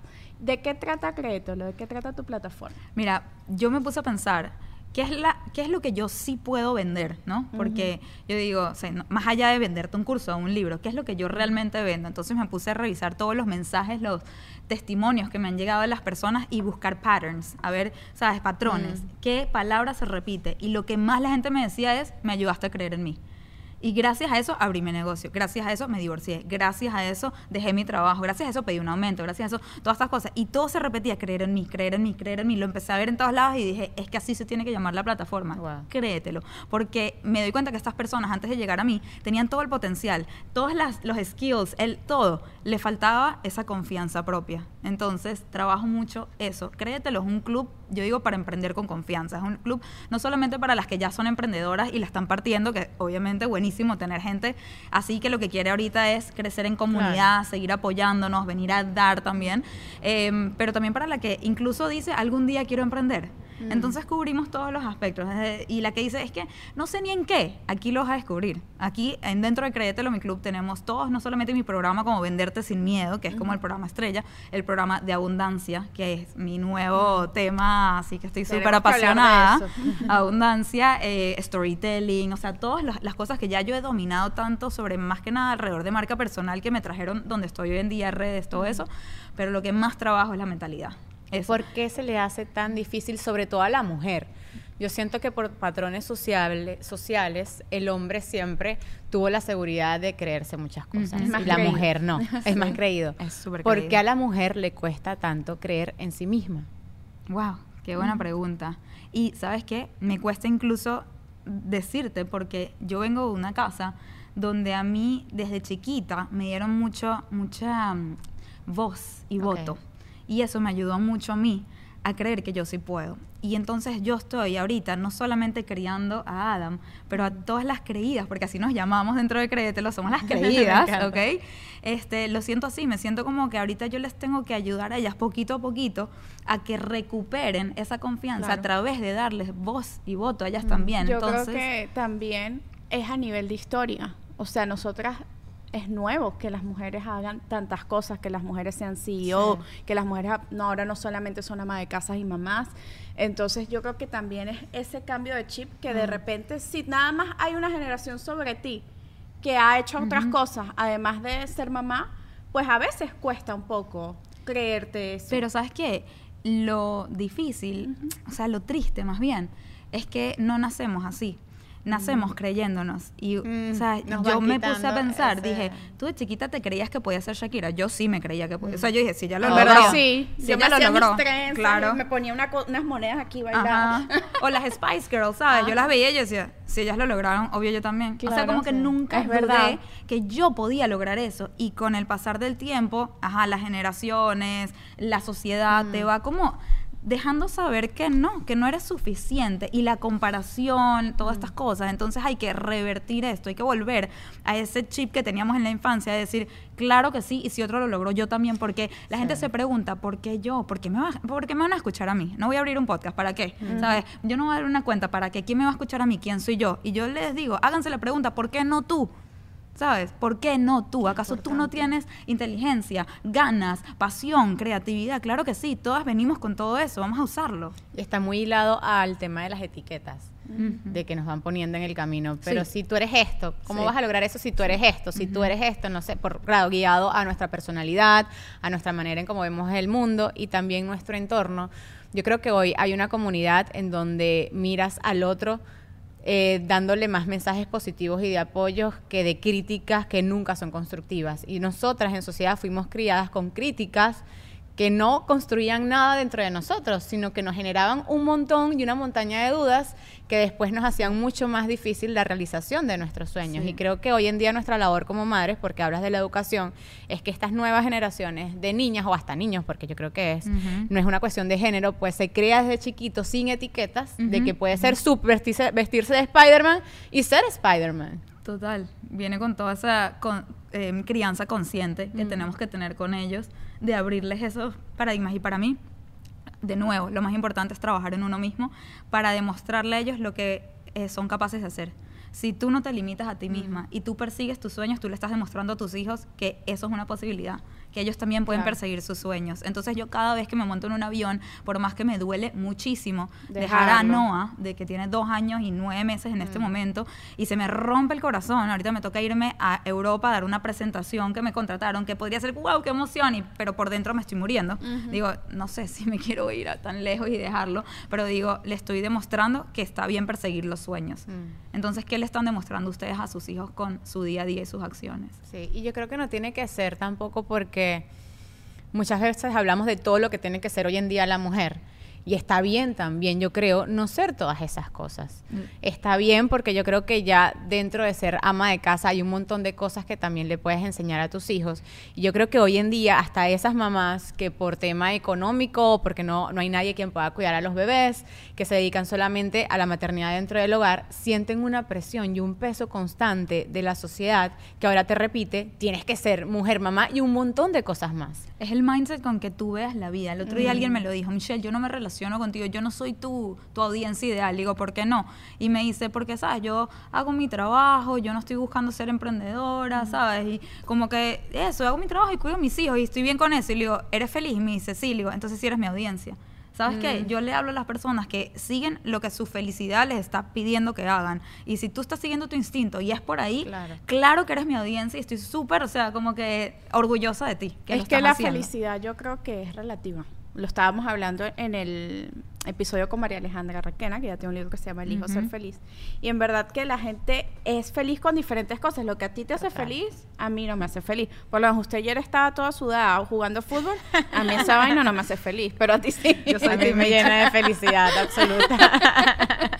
¿De qué trata Créetelo? ¿De qué trata tu plataforma? Mira, yo me puse a pensar, ¿qué es, la, qué es lo que yo sí puedo vender? ¿no? Porque yo digo, o sea, no- más allá de venderte un curso o un libro, ¿qué es lo que yo realmente vendo? Entonces me puse a revisar todos los mensajes, los testimonios que me han llegado de las personas y buscar patterns, a ver, ¿sabes? Patrones. ¿Qué palabra se repite? Y lo que más la gente me decía es, me ayudaste a creer en mí. Y gracias a eso abrí mi negocio, gracias a eso me divorcié, gracias a eso dejé mi trabajo, gracias a eso pedí un aumento, gracias a eso, todas estas cosas. Y todo se repetía, creer en mí, creer en mí, creer en mí. Lo empecé a ver en todos lados y dije, es que así se tiene que llamar la plataforma. Wow. Créetelo. Porque me doy cuenta que estas personas antes de llegar a mí tenían todo el potencial, todos las, los skills, el todo. Le faltaba esa confianza propia. Entonces trabajo mucho eso. Créetelo, es un club, yo digo, para emprender con confianza. Es un club no solamente para las que ya son emprendedoras y la están partiendo, que obviamente buenísimo tener gente así que lo que quiere ahorita es crecer en comunidad, seguir apoyándonos, venir a dar también. Em, pero también para la que incluso dice, algún día quiero emprender. Entonces cubrimos todos los aspectos. desde- y la que dice es que no sé ni en qué, aquí lo vas a descubrir. Aquí en, dentro de Créetelo, mi club, tenemos todos, no solamente mi programa como Venderte sin Miedo, que es como el programa estrella, el programa de abundancia, que es mi nuevo tema, así que estoy súper apasionada. [laughs] Abundancia, eh, storytelling, o sea, todas las, las cosas que ya yo he dominado tanto sobre más que nada alrededor de marca personal que me trajeron donde estoy hoy en día, redes, todo eso, pero lo que más trabajo es la mentalidad. ¿Por qué se le hace tan difícil, sobre todo a la mujer? Yo siento que por patrones sociable- sociales, el hombre siempre tuvo la seguridad de creerse muchas cosas. Y la creído. mujer no, [laughs] es más creído. Es súper ¿Por qué a la mujer le cuesta tanto creer en sí misma? Wow, qué buena pregunta. Y sabes qué, me cuesta incluso decirte porque yo vengo de una casa donde a mí desde chiquita me dieron mucho, mucha mm, voz y voto. Y eso me ayudó mucho a mí a creer que yo sí puedo. Y entonces yo estoy ahorita no solamente criando a Adam, pero a todas las creídas, porque así nos llamamos dentro de Créetelo, somos las creídas. ¿ok? Este, lo siento así, me siento como que ahorita yo les tengo que ayudar a ellas poquito a poquito a que recuperen esa confianza Claro. a través de darles voz y voto a ellas también. Yo Entonces, creo que también es a nivel de historia. O sea, nosotras es nuevo que las mujeres hagan tantas cosas, que las mujeres sean CEO, que las mujeres a- no, ahora no solamente son amas de casas y mamás. Entonces yo creo que también es ese cambio de chip que de repente, si nada más hay una generación sobre ti que ha hecho otras cosas, además de ser mamá, pues a veces cuesta un poco creerte eso. Pero ¿sabes qué? Lo difícil, o sea, lo triste más bien, es que no nacemos así. Nacemos creyéndonos. Y, Mm, o sea, nos yo me puse a pensar, ese- dije, tú de chiquita te creías que podías ser Shakira. Yo sí me creía que podía. O sea, yo dije, si ya lo logró. sí, si yo me lo logró. trenzas claro. me ponía una unas monedas aquí bailaba. Ajá. O las Spice Girls, ¿sabes? Yo las veía y yo decía, si ellas lo lograron, obvio yo también. o sea, como que sí. nunca Es verdad. que yo podía lograr eso. Y con el pasar del tiempo, ajá, las generaciones, la sociedad, Mm. te va como dejando saber que no, que no eres suficiente. Y la comparación, todas Mm. estas cosas. Entonces hay que revertir esto, hay que volver a ese chip que teníamos en la infancia, de decir, claro que sí, y si otro lo logró, yo también, porque la gente se pregunta, ¿por qué yo? ¿Por qué, me va- ¿Por qué me van a escuchar a mí? No voy a abrir un podcast, ¿para qué? ¿Sabes? Yo no voy a abrir una cuenta, ¿para qué? ¿Quién me va a escuchar a mí? ¿Quién soy yo? Y yo les digo, háganse la pregunta, ¿por qué no tú? ¿Sabes? ¿Por qué no tú? ¿Acaso tú no tienes inteligencia, ganas, pasión, creatividad? Claro que sí, todas venimos con todo eso, vamos a usarlo. Y está muy hilado al tema de las etiquetas. de que nos van poniendo en el camino. Pero Sí. si tú eres esto, ¿cómo Sí. vas a lograr eso si tú eres esto? Si tú eres esto, no sé, por claro, guiado a nuestra personalidad, a nuestra manera en cómo vemos el mundo y también nuestro entorno. Yo creo que hoy hay una comunidad en donde miras al otro eh, dándole más mensajes positivos y de apoyo que de críticas que nunca son constructivas. Y nosotras en sociedad fuimos criadas con críticas que no construían nada dentro de nosotros, sino que nos generaban un montón y una montaña de dudas que después nos hacían mucho más difícil la realización de nuestros sueños. Y creo que hoy en día nuestra labor como madres, porque hablas de la educación, es que estas nuevas generaciones de niñas o hasta niños, porque yo creo que es, no es una cuestión de género, pues se crea desde chiquito sin etiquetas, de que puede ser vestirse, vestirse de Spider-Man y ser Spider-Man. Total, viene con toda esa con- em, crianza consciente que tenemos que tener con ellos, de abrirles esos paradigmas. Y para mí, de nuevo, lo más importante es trabajar en uno mismo para demostrarle a ellos lo que eh, son capaces de hacer. Si tú no te limitas a ti misma y tú persigues tus sueños, tú le estás demostrando a tus hijos que eso es una posibilidad, que ellos también pueden Claro. perseguir sus sueños. Entonces yo cada vez que me monto en un avión, por más que me duele muchísimo dejar a Dejarlo. Noah, de que tiene dos años y nueve meses en este momento, y se me rompe el corazón. Ahorita me toca irme a Europa a dar una presentación que me contrataron, que podría ser, wow, qué emoción, y, pero por dentro me estoy muriendo. Digo, no sé si me [laughs] quiero ir a tan lejos y dejarlo, pero digo, le estoy demostrando que está bien perseguir los sueños. Entonces, ¿qué le están demostrando ustedes a sus hijos con su día a día y sus acciones? Sí, y yo creo que no tiene que ser tampoco porque muchas veces hablamos de todo lo que tiene que ser hoy en día la mujer. Y está bien también, yo creo, no ser todas esas cosas. Mm. Está bien porque yo creo que ya dentro de ser ama de casa hay un montón de cosas que también le puedes enseñar a tus hijos. Y yo creo que hoy en día hasta esas mamás que por tema económico, porque no, no hay nadie quien pueda cuidar a los bebés, que se dedican solamente a la maternidad dentro del hogar, sienten una presión y un peso constante de la sociedad que ahora te repite, tienes que ser mujer, mamá y un montón de cosas más. Es el mindset con que tú veas la vida. El otro día alguien me lo dijo, Michelle, yo no me relaciono relaciono contigo, yo no soy tu, tu audiencia ideal. Digo, ¿por qué no? Y me dice, porque, ¿sabes? Yo hago mi trabajo, yo no estoy buscando ser emprendedora, ¿sabes? Y como que eso, hago mi trabajo y cuido a mis hijos y estoy bien con eso. Y le digo, ¿eres feliz? Y me dice, sí, le digo, entonces sí eres mi audiencia. ¿Sabes qué? Yo le hablo a las personas que siguen lo que su felicidad les está pidiendo que hagan. Y si tú estás siguiendo tu instinto y es por ahí, Claro. claro, que eres mi audiencia y estoy súper, o sea, como que orgullosa de ti. Que es lo que la haciendo. felicidad yo creo que es relativa. Lo estábamos hablando en el episodio con María Alejandra Requena, que ya tiene un libro que se llama El hijo ser Ujú. feliz. Y en verdad que la gente es feliz con diferentes cosas. Lo que a ti te hace Total. feliz, a mí no me hace feliz. Por lo menos usted ayer estaba toda sudada jugando fútbol, a mí esa vaina no me hace feliz, pero a ti sí. [laughs] Yo soy a mí me llena de felicidad absoluta. [laughs]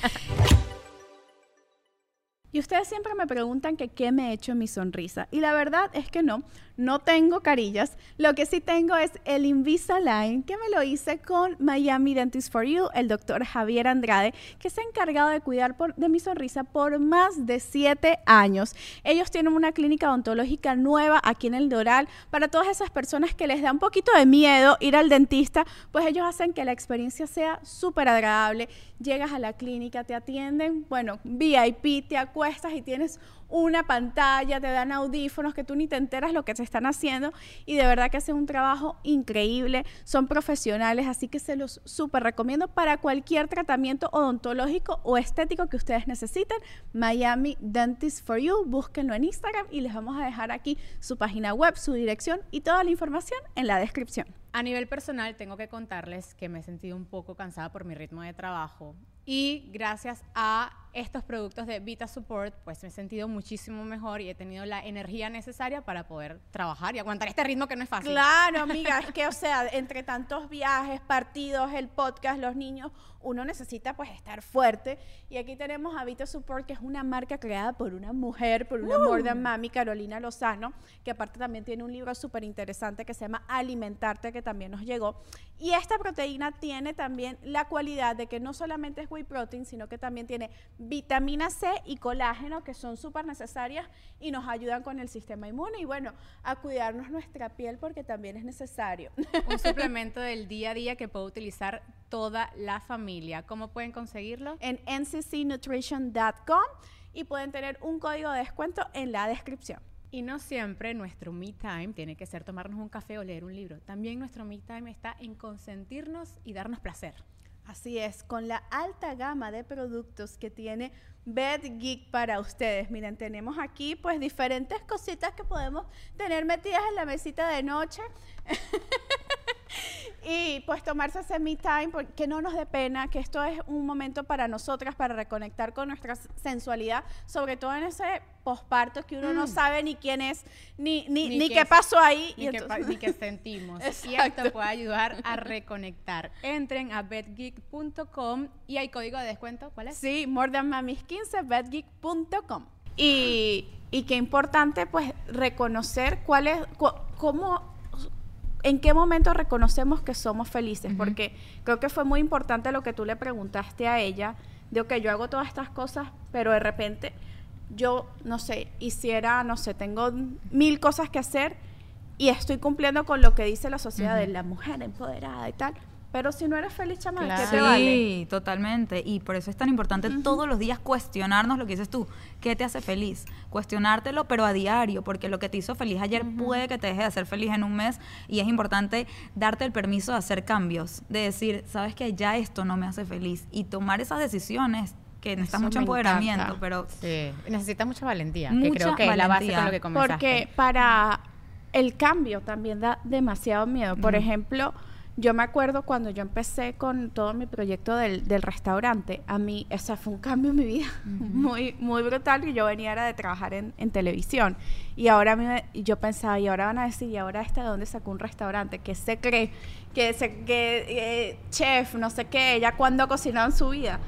Y ustedes siempre me preguntan que qué me he hecho mi sonrisa. Y la verdad es que no, no tengo carillas. Lo que sí tengo es el Invisalign, que me lo hice con Miami Dentist for You, el doctor Javier Andrade, que se ha encargado de cuidar de mi sonrisa por más de siete años. Ellos tienen una clínica odontológica nueva aquí en el Doral. Para todas esas personas que les da un poquito de miedo ir al dentista, pues ellos hacen que la experiencia sea súper agradable. Llegas a la clínica, te atienden, bueno, VIP, te acuestas y tienes una pantalla, te dan audífonos que tú ni te enteras lo que se están haciendo y de verdad que hacen un trabajo increíble, son profesionales, así que se los súper recomiendo para cualquier tratamiento odontológico o estético que ustedes necesiten. Miami Dentist for You, búsquenlo en Instagram y les vamos a dejar aquí su página web, su dirección y toda la información en la descripción. A nivel personal, tengo que contarles que me he sentido un poco cansada por mi ritmo de trabajo y gracias a estos productos de Vita Support, pues me he sentido muchísimo mejor y he tenido la energía necesaria para poder trabajar y aguantar este ritmo que no es fácil. Claro, amiga, es que, o sea, entre tantos viajes, partidos, el podcast, los niños, uno necesita pues estar fuerte. Y aquí tenemos a Vita Support, que es una marca creada por una mujer, por una than mami, Carolina Lozano, que aparte también tiene un libro súper interesante que se llama Alimentarte, que también nos llegó. Y esta proteína tiene también la cualidad de que no solamente es whey protein, sino que también tiene vitamina C y colágeno, que son súper necesarias y nos ayudan con el sistema inmune. Y bueno, a cuidarnos nuestra piel porque también es necesario. Un [laughs] suplemento del día a día que puede utilizar toda la familia. ¿Cómo pueden conseguirlo? en nccnutrition.com y pueden tener un código de descuento en la descripción. Y no siempre nuestro me time tiene que ser tomarnos un café o leer un libro. También nuestro me time está en consentirnos y darnos placer. Así es, con la alta gama de productos que tiene Bed Geek para ustedes. Miren, tenemos aquí pues diferentes cositas que podemos tener metidas en la mesita de noche. [laughs] y pues tomarse ese me time, por- que no nos dé pena, que esto es un momento para nosotras, para reconectar con nuestra sensualidad, sobre todo en ese posparto que uno no sabe ni quién es, ni, ni, ni, qué qué- pasó ahí. Ni, y entonces- ni que sentimos. Y esto [laughs] puede ayudar a reconectar. Entren a bedgeek.com y hay código de descuento. ¿Cuál es? Sí, more than mamis 15 bedgeek.com. Y, y qué importante pues reconocer cuál es, cu- cómo, en qué momento reconocemos que somos felices, porque creo que fue muy importante lo que tú le preguntaste a ella, de que yo hago todas estas cosas, pero de repente yo, no sé, hiciera, no sé, tengo mil cosas que hacer y estoy cumpliendo con lo que dice la sociedad de la mujer empoderada y tal, pero si no eres feliz, chama, ¿qué Claro. te Sí, vale? totalmente. Y por eso es tan importante todos los días cuestionarnos lo que dices tú. ¿Qué te hace feliz? Cuestionártelo, pero a diario, porque lo que te hizo feliz ayer puede que te deje de hacer feliz en un mes. Y es importante darte el permiso de hacer cambios, de decir, sabes que ya esto no me hace feliz. Y tomar esas decisiones que necesitas Eso mucho empoderamiento, encanta. pero Sí. Necesita mucha valentía, que Mucha creo que es la base valentía. con lo que comenzaste. Porque para el cambio también da demasiado miedo. Por ejemplo, yo me acuerdo cuando yo empecé con todo mi proyecto del, del restaurante, a mí, ese fue un cambio en mi vida [laughs] muy, muy brutal y yo venía era de trabajar en, en televisión. Y ahora me- yo pensaba, y ahora van a decir, ¿y ahora este de dónde sacó un restaurante? ¿Qué se cree? Que se que eh, chef, no sé qué, ella cuando ha cocinado en su vida.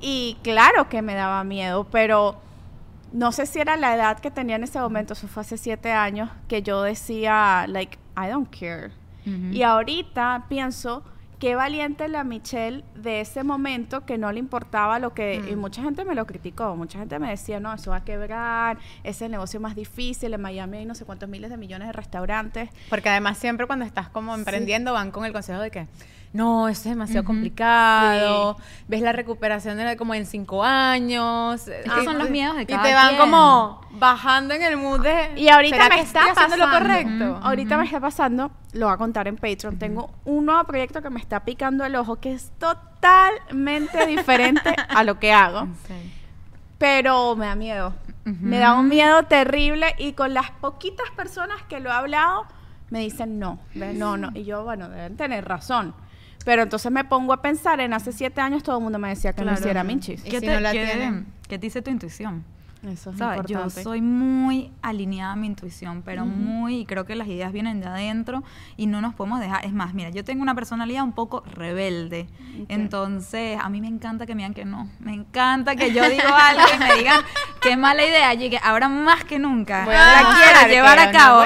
Y claro que me daba miedo, pero no sé si era la edad que tenía en ese momento, eso fue hace siete años, que yo decía, like, I don't care. Y ahorita pienso qué valiente la Michelle de ese momento que no le importaba lo que... Y Mm. mucha gente me lo criticó, mucha gente me decía, no, eso va a quebrar, es el negocio más difícil, en Miami hay no sé cuántos miles de millones de restaurantes. Porque además siempre cuando estás como emprendiendo van con el consejo de que no, eso es demasiado complicado, ves la recuperación de como en cinco años. que son los miedos de Y cada te van quien. como bajando en el mood de... Y ahorita ¿será me que está estoy haciendo lo pasando. correcto? Ahorita me está pasando, lo voy a contar en Patreon. Tengo un nuevo proyecto que me está picando el ojo que es totalmente diferente [laughs] a lo que hago. Pero me da miedo. Me da un miedo terrible y con las poquitas personas que lo he hablado me dicen no, no, no. Y yo, bueno, deben tener razón. Pero entonces me pongo a pensar en hace siete años todo el mundo me decía que no hiciera minchis. Y ¿Qué si te, no la qué- tienen? qué te dice tu intuición? Eso es ¿Sabes? Yo soy muy alineada a mi intuición, pero muy, y creo que las ideas vienen de adentro y no nos podemos dejar. Es más, mira, yo tengo una personalidad un poco rebelde, entonces a mí me encanta que me digan que no. Me encanta que yo digo algo y me digan qué mala idea. Llegué ahora más que nunca. Voy a la quiero que llevar a cabo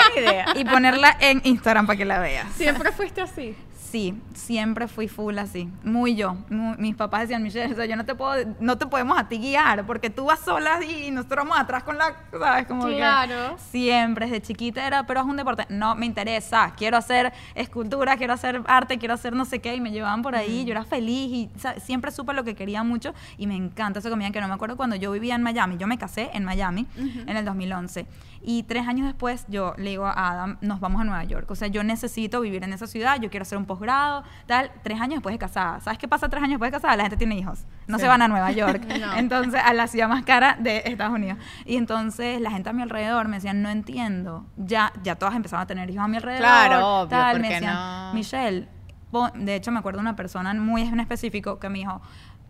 y ponerla en Instagram para que la veas. Siempre fuiste así. Sí, siempre fui full así, muy yo. Muy- mis papás decían, Michelle, o sea, yo no te puedo, no te podemos a ti guiar, porque tú vas sola y nosotros vamos atrás con la, ¿sabes? Como que Claro. siempre, desde chiquita era, pero es un deporte, no me interesa, quiero hacer escultura, quiero hacer arte, quiero hacer no sé qué, y me llevaban por ahí, yo era feliz y ¿sabes? siempre supe lo que quería mucho y me encanta me digan que no me acuerdo cuando yo vivía en Miami, yo me casé en Miami en el 2011 y tres años después yo le digo a Adam, nos vamos a Nueva York, o sea, yo necesito vivir en esa ciudad, yo quiero hacer un posgrado, tal, tres años después de casada, ¿sabes qué pasa tres años después de casada? La gente tiene hijos, no se van a Nueva York, [laughs] No. entonces a la ciudad más cara de Estados Unidos. Y entonces la gente a mi alrededor me decían, no entiendo, ya, ya todas empezaron a tener hijos a mi alrededor. Claro, obvio, tal, ¿por me decían, no? Michelle, de hecho me acuerdo de una persona muy en específico que me dijo,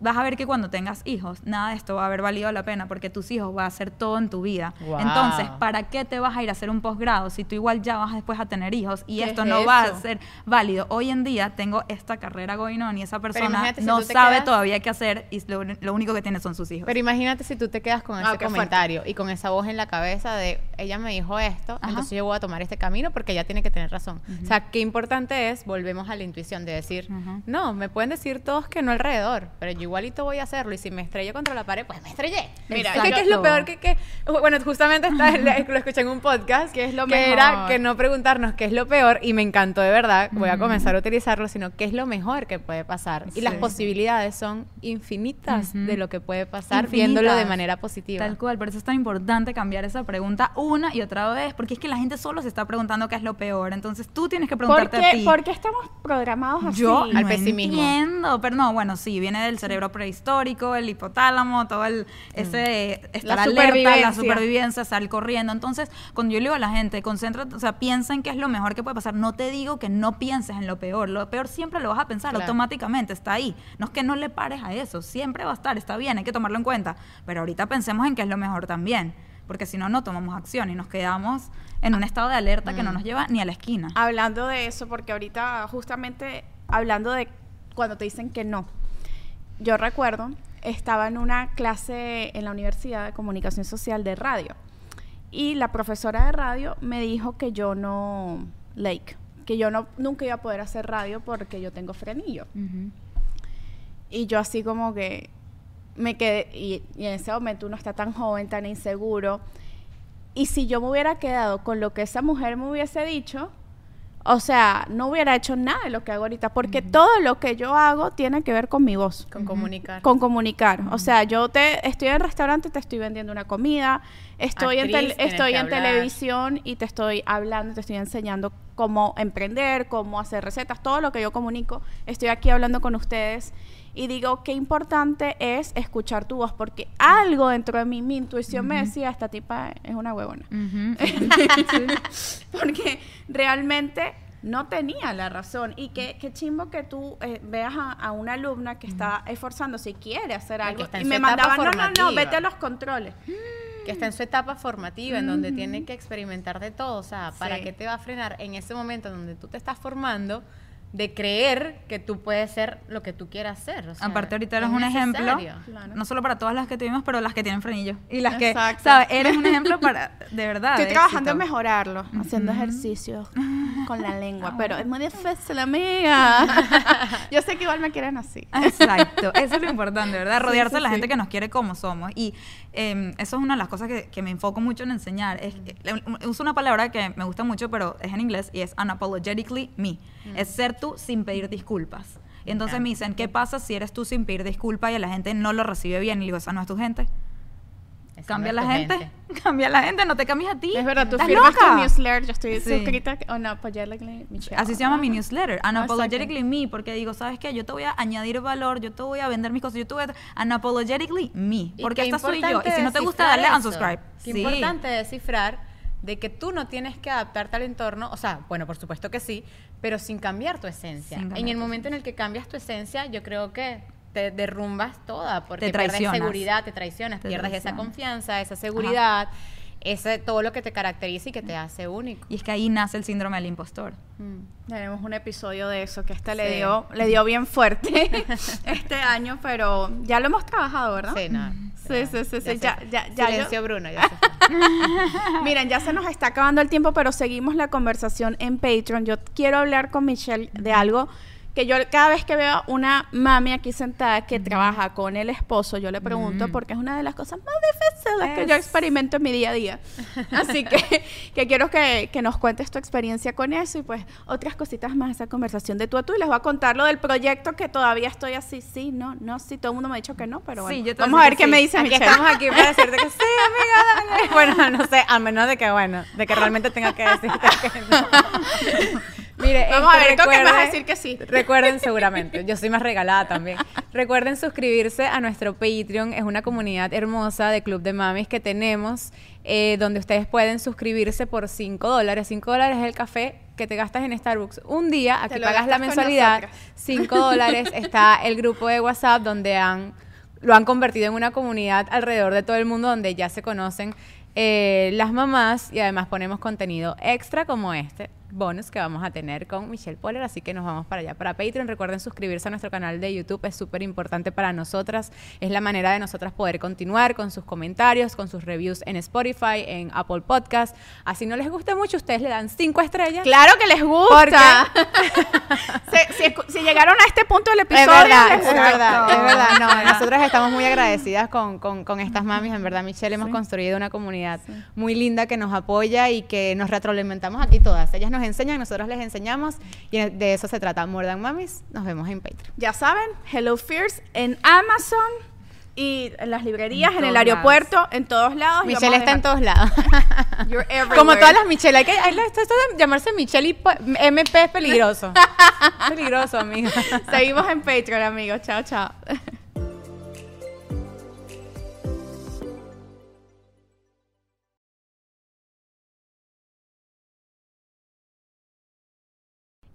vas a ver que cuando tengas hijos, nada de esto va a haber valido la pena porque tus hijos van a hacer todo en tu vida. Wow. Entonces, ¿para qué te vas a ir a hacer un posgrado si tú igual ya vas después a tener hijos y ¿Qué esto es no va a eso? ser válido? Hoy en día tengo esta carrera Goinón y esa persona si no sabe quedas- todavía qué hacer y lo, lo único que tiene son sus hijos. Pero imagínate si tú te quedas con Ah, ese fuerte. comentario y con esa voz en la cabeza de ella me dijo esto, Ajá. entonces yo voy a tomar este camino porque ella tiene que tener razón. O sea, qué importante es, volvemos a la intuición de decir, Ujú. no, me pueden decir todos que no alrededor, pero yo igualito voy a hacerlo y si me estrello contra la pared, pues me estrellé. Mira, es que ¿qué es lo peor que, que bueno, justamente está, [laughs] lo escuché en un podcast ¿Qué es lo que mejor? era que no preguntarnos qué es lo peor y me encantó de verdad, voy a comenzar a utilizarlo, sino qué es lo mejor que puede pasar. Y las Sí. posibilidades son infinitas Ujú. de lo que puede pasar Infinitas. viéndolo de manera positiva. Tal cual, por eso es tan importante cambiar esa pregunta una y otra vez, porque es que la gente solo se está preguntando qué es lo peor, entonces tú tienes que ¿Por preguntarte a qué, ti. por qué estamos programados así? Yo Al no pesimismo. entiendo, pero no, bueno, sí, viene del cerebro prehistórico, el hipotálamo, todo el ese estar La alerta, la supervivencia. salir corriendo. Entonces, cuando yo le digo a la gente, concéntrate, o sea, piensa en qué es lo mejor que puede pasar. No te digo que no pienses en lo peor, lo peor siempre lo vas a pensar Claro. automáticamente, está ahí. No es que no le pares a eso, siempre va a estar, está bien, hay que tomarlo en cuenta, pero ahorita pensemos en qué es lo mejor también, porque si no no tomamos acción y nos quedamos en un estado de alerta que no nos lleva ni a la esquina. Hablando de eso, porque ahorita justamente hablando de cuando te dicen que no. Yo recuerdo, estaba en una clase en la Universidad de Comunicación Social de radio y la profesora de radio me dijo que yo no, Lake, que yo no nunca iba a poder hacer radio porque yo tengo frenillo. Y yo así como que me quedé, y, y en ese momento uno está tan joven, tan inseguro. Y si yo me hubiera quedado con lo que esa mujer me hubiese dicho, o sea, no hubiera hecho nada de lo que hago ahorita, porque todo lo que yo hago tiene que ver con mi voz. Con comunicar. Con comunicar. O sea, yo te estoy en el restaurante, te estoy vendiendo una comida, estoy en, Actriz, estoy en televisión y te estoy hablando, te estoy enseñando cómo emprender, cómo hacer recetas, todo lo que yo comunico. Estoy aquí hablando con ustedes y digo qué importante es escuchar tu voz, porque algo dentro de mí, mi intuición me decía, esta tipa es una huevona. [laughs] Porque realmente no tenía la razón. Y qué, qué chimbo que tú eh, veas a, a una alumna que está esforzándose y quiere hacer algo. Y me mandaban, no, no, no, formativa". vete a los controles. que está en su etapa formativa, en donde tiene que experimentar de todo. O sea, ¿para Sí. qué te va a frenar en ese momento donde tú te estás formando? De creer que tú puedes ser lo que tú quieras ser. o sea, Aparte ahorita eres es un ejemplo. Claro. no solo para todas las que tuvimos, pero las que tienen frenillo. Y las que, Exacto. ¿sabes? Eres un ejemplo para, de verdad. Estoy de trabajando en éxito. mejorarlo, haciendo ejercicio con la lengua, pero es muy difícil, amiga. [laughs] Yo sé que igual me quieren así. Exacto, eso es lo importante, ¿verdad? [laughs] Sí, Rodearse sí, de la sí. gente que nos quiere como somos. Y eh, eso es una de las cosas que, que me enfoco mucho en enseñar. Es, eh, uso una palabra que me gusta mucho, pero es en inglés y es unapologetically me. Es ser tú sin pedir disculpas. Y entonces me dicen, ¿qué pasa si eres tú sin pedir disculpas y la gente no lo recibe bien? Y digo, esa no es tu gente. Esa Cambia no la tu gente. [laughs] Cambia la gente, no te cambias a ti. Es verdad, tú ¿Estás firmas tu loca? newsletter, yo estoy Sí. suscrita a Unapologetically Michelle. Así se llama mi newsletter, Ah, Unapologetically Me, porque digo, ¿sabes qué? Yo te voy a añadir valor, yo te voy a vender mis cosas, yo te voy a... Unapologetically Me, porque esta soy yo. Y si no te gusta, dale eso. unsubscribe. Qué Sí. importante descifrar de que tú no tienes que adaptarte al entorno, o sea, bueno, por supuesto que sí, pero sin cambiar tu esencia. Cambiar en el momento en el que cambias tu esencia, yo creo que te derrumbas toda, porque Te pierdes seguridad, te traicionas, Te pierdes esa confianza, esa seguridad, ese todo lo que te caracteriza y que te hace único. Y es que ahí nace el síndrome del impostor. Mm. Tenemos un episodio de eso que este le Sí. dio, le dio bien fuerte [laughs] este año, pero ya lo hemos trabajado, ¿verdad? Sí, no. Sí, sí, sí, sí, ya- ya- ya yo- Silencio, Bruno, ya. [laughs] Miren, ya se nos está acabando el tiempo, pero seguimos la conversación en Patreon. Yo quiero hablar con Michelle de algo que yo cada vez que veo una mami aquí sentada que trabaja con el esposo, yo le pregunto porque es una de las cosas más difíciles que yo experimento en mi día a día. [laughs] Así que, que quiero que, que nos cuentes tu experiencia con eso y pues otras cositas más, esa conversación de tú a tú. Y les voy a contar lo del proyecto que todavía estoy así, sí, no, no, sí, todo el mundo me ha dicho que no, pero Sí, bueno. yo voy a Vamos a ver qué me sí. dice Aquí Michelle. estamos aquí para decirte que sí, amiga, dale. [laughs] Bueno, no sé, a menos de que, bueno, de que realmente tenga que decirte que no. [laughs] Mire, Vamos a este, ver, creo que vas a recuerden- decir que sí. Recuerden [laughs] seguramente, yo soy más regalada también. Recuerden suscribirse a nuestro Patreon, es una comunidad hermosa de Club de Mamis que tenemos, eh, donde ustedes pueden suscribirse por 5 dólares. 5 dólares es el café que te gastas en Starbucks un día, aquí pagas la mensualidad, nosotras. 5 dólares. [laughs] Está el grupo de WhatsApp donde han lo han convertido en una comunidad alrededor de todo el mundo donde ya se conocen eh, las mamás y además ponemos contenido extra como este bonus que vamos a tener con Michelle Poller, así que nos vamos para allá, para Patreon. Recuerden suscribirse a nuestro canal de YouTube, es súper importante para nosotras, es la manera de nosotras poder continuar con sus comentarios, con sus reviews en Spotify, en Apple Podcast. Así no les gusta mucho, ustedes le dan cinco estrellas. Claro que les gusta. si, [laughs] si escu- si llegaron a este punto del Es episodio, verdad, les es verdad, es verdad. No, Exacto. [laughs] nosotras estamos muy agradecidas con, con, con estas mamis. En verdad, Michelle, hemos construido una comunidad muy linda que nos apoya y que nos retroalimentamos aquí todas. Ellas nos enseñan, nosotros les enseñamos y de eso se trata. More Than Mamis, nos vemos en Patreon. Ya saben, Hello Fierce en Amazon y en las librerías, en, En el todos aerropuerto, en todos lados. Michelle está en todos lados. [laughs] You're. Como todas las Michelle. Hay que, hay esto, esto de llamarse Michelle y po- MP es peligroso. [laughs] peligroso, amiga. Seguimos en Patreon, amigos. Chao, chao.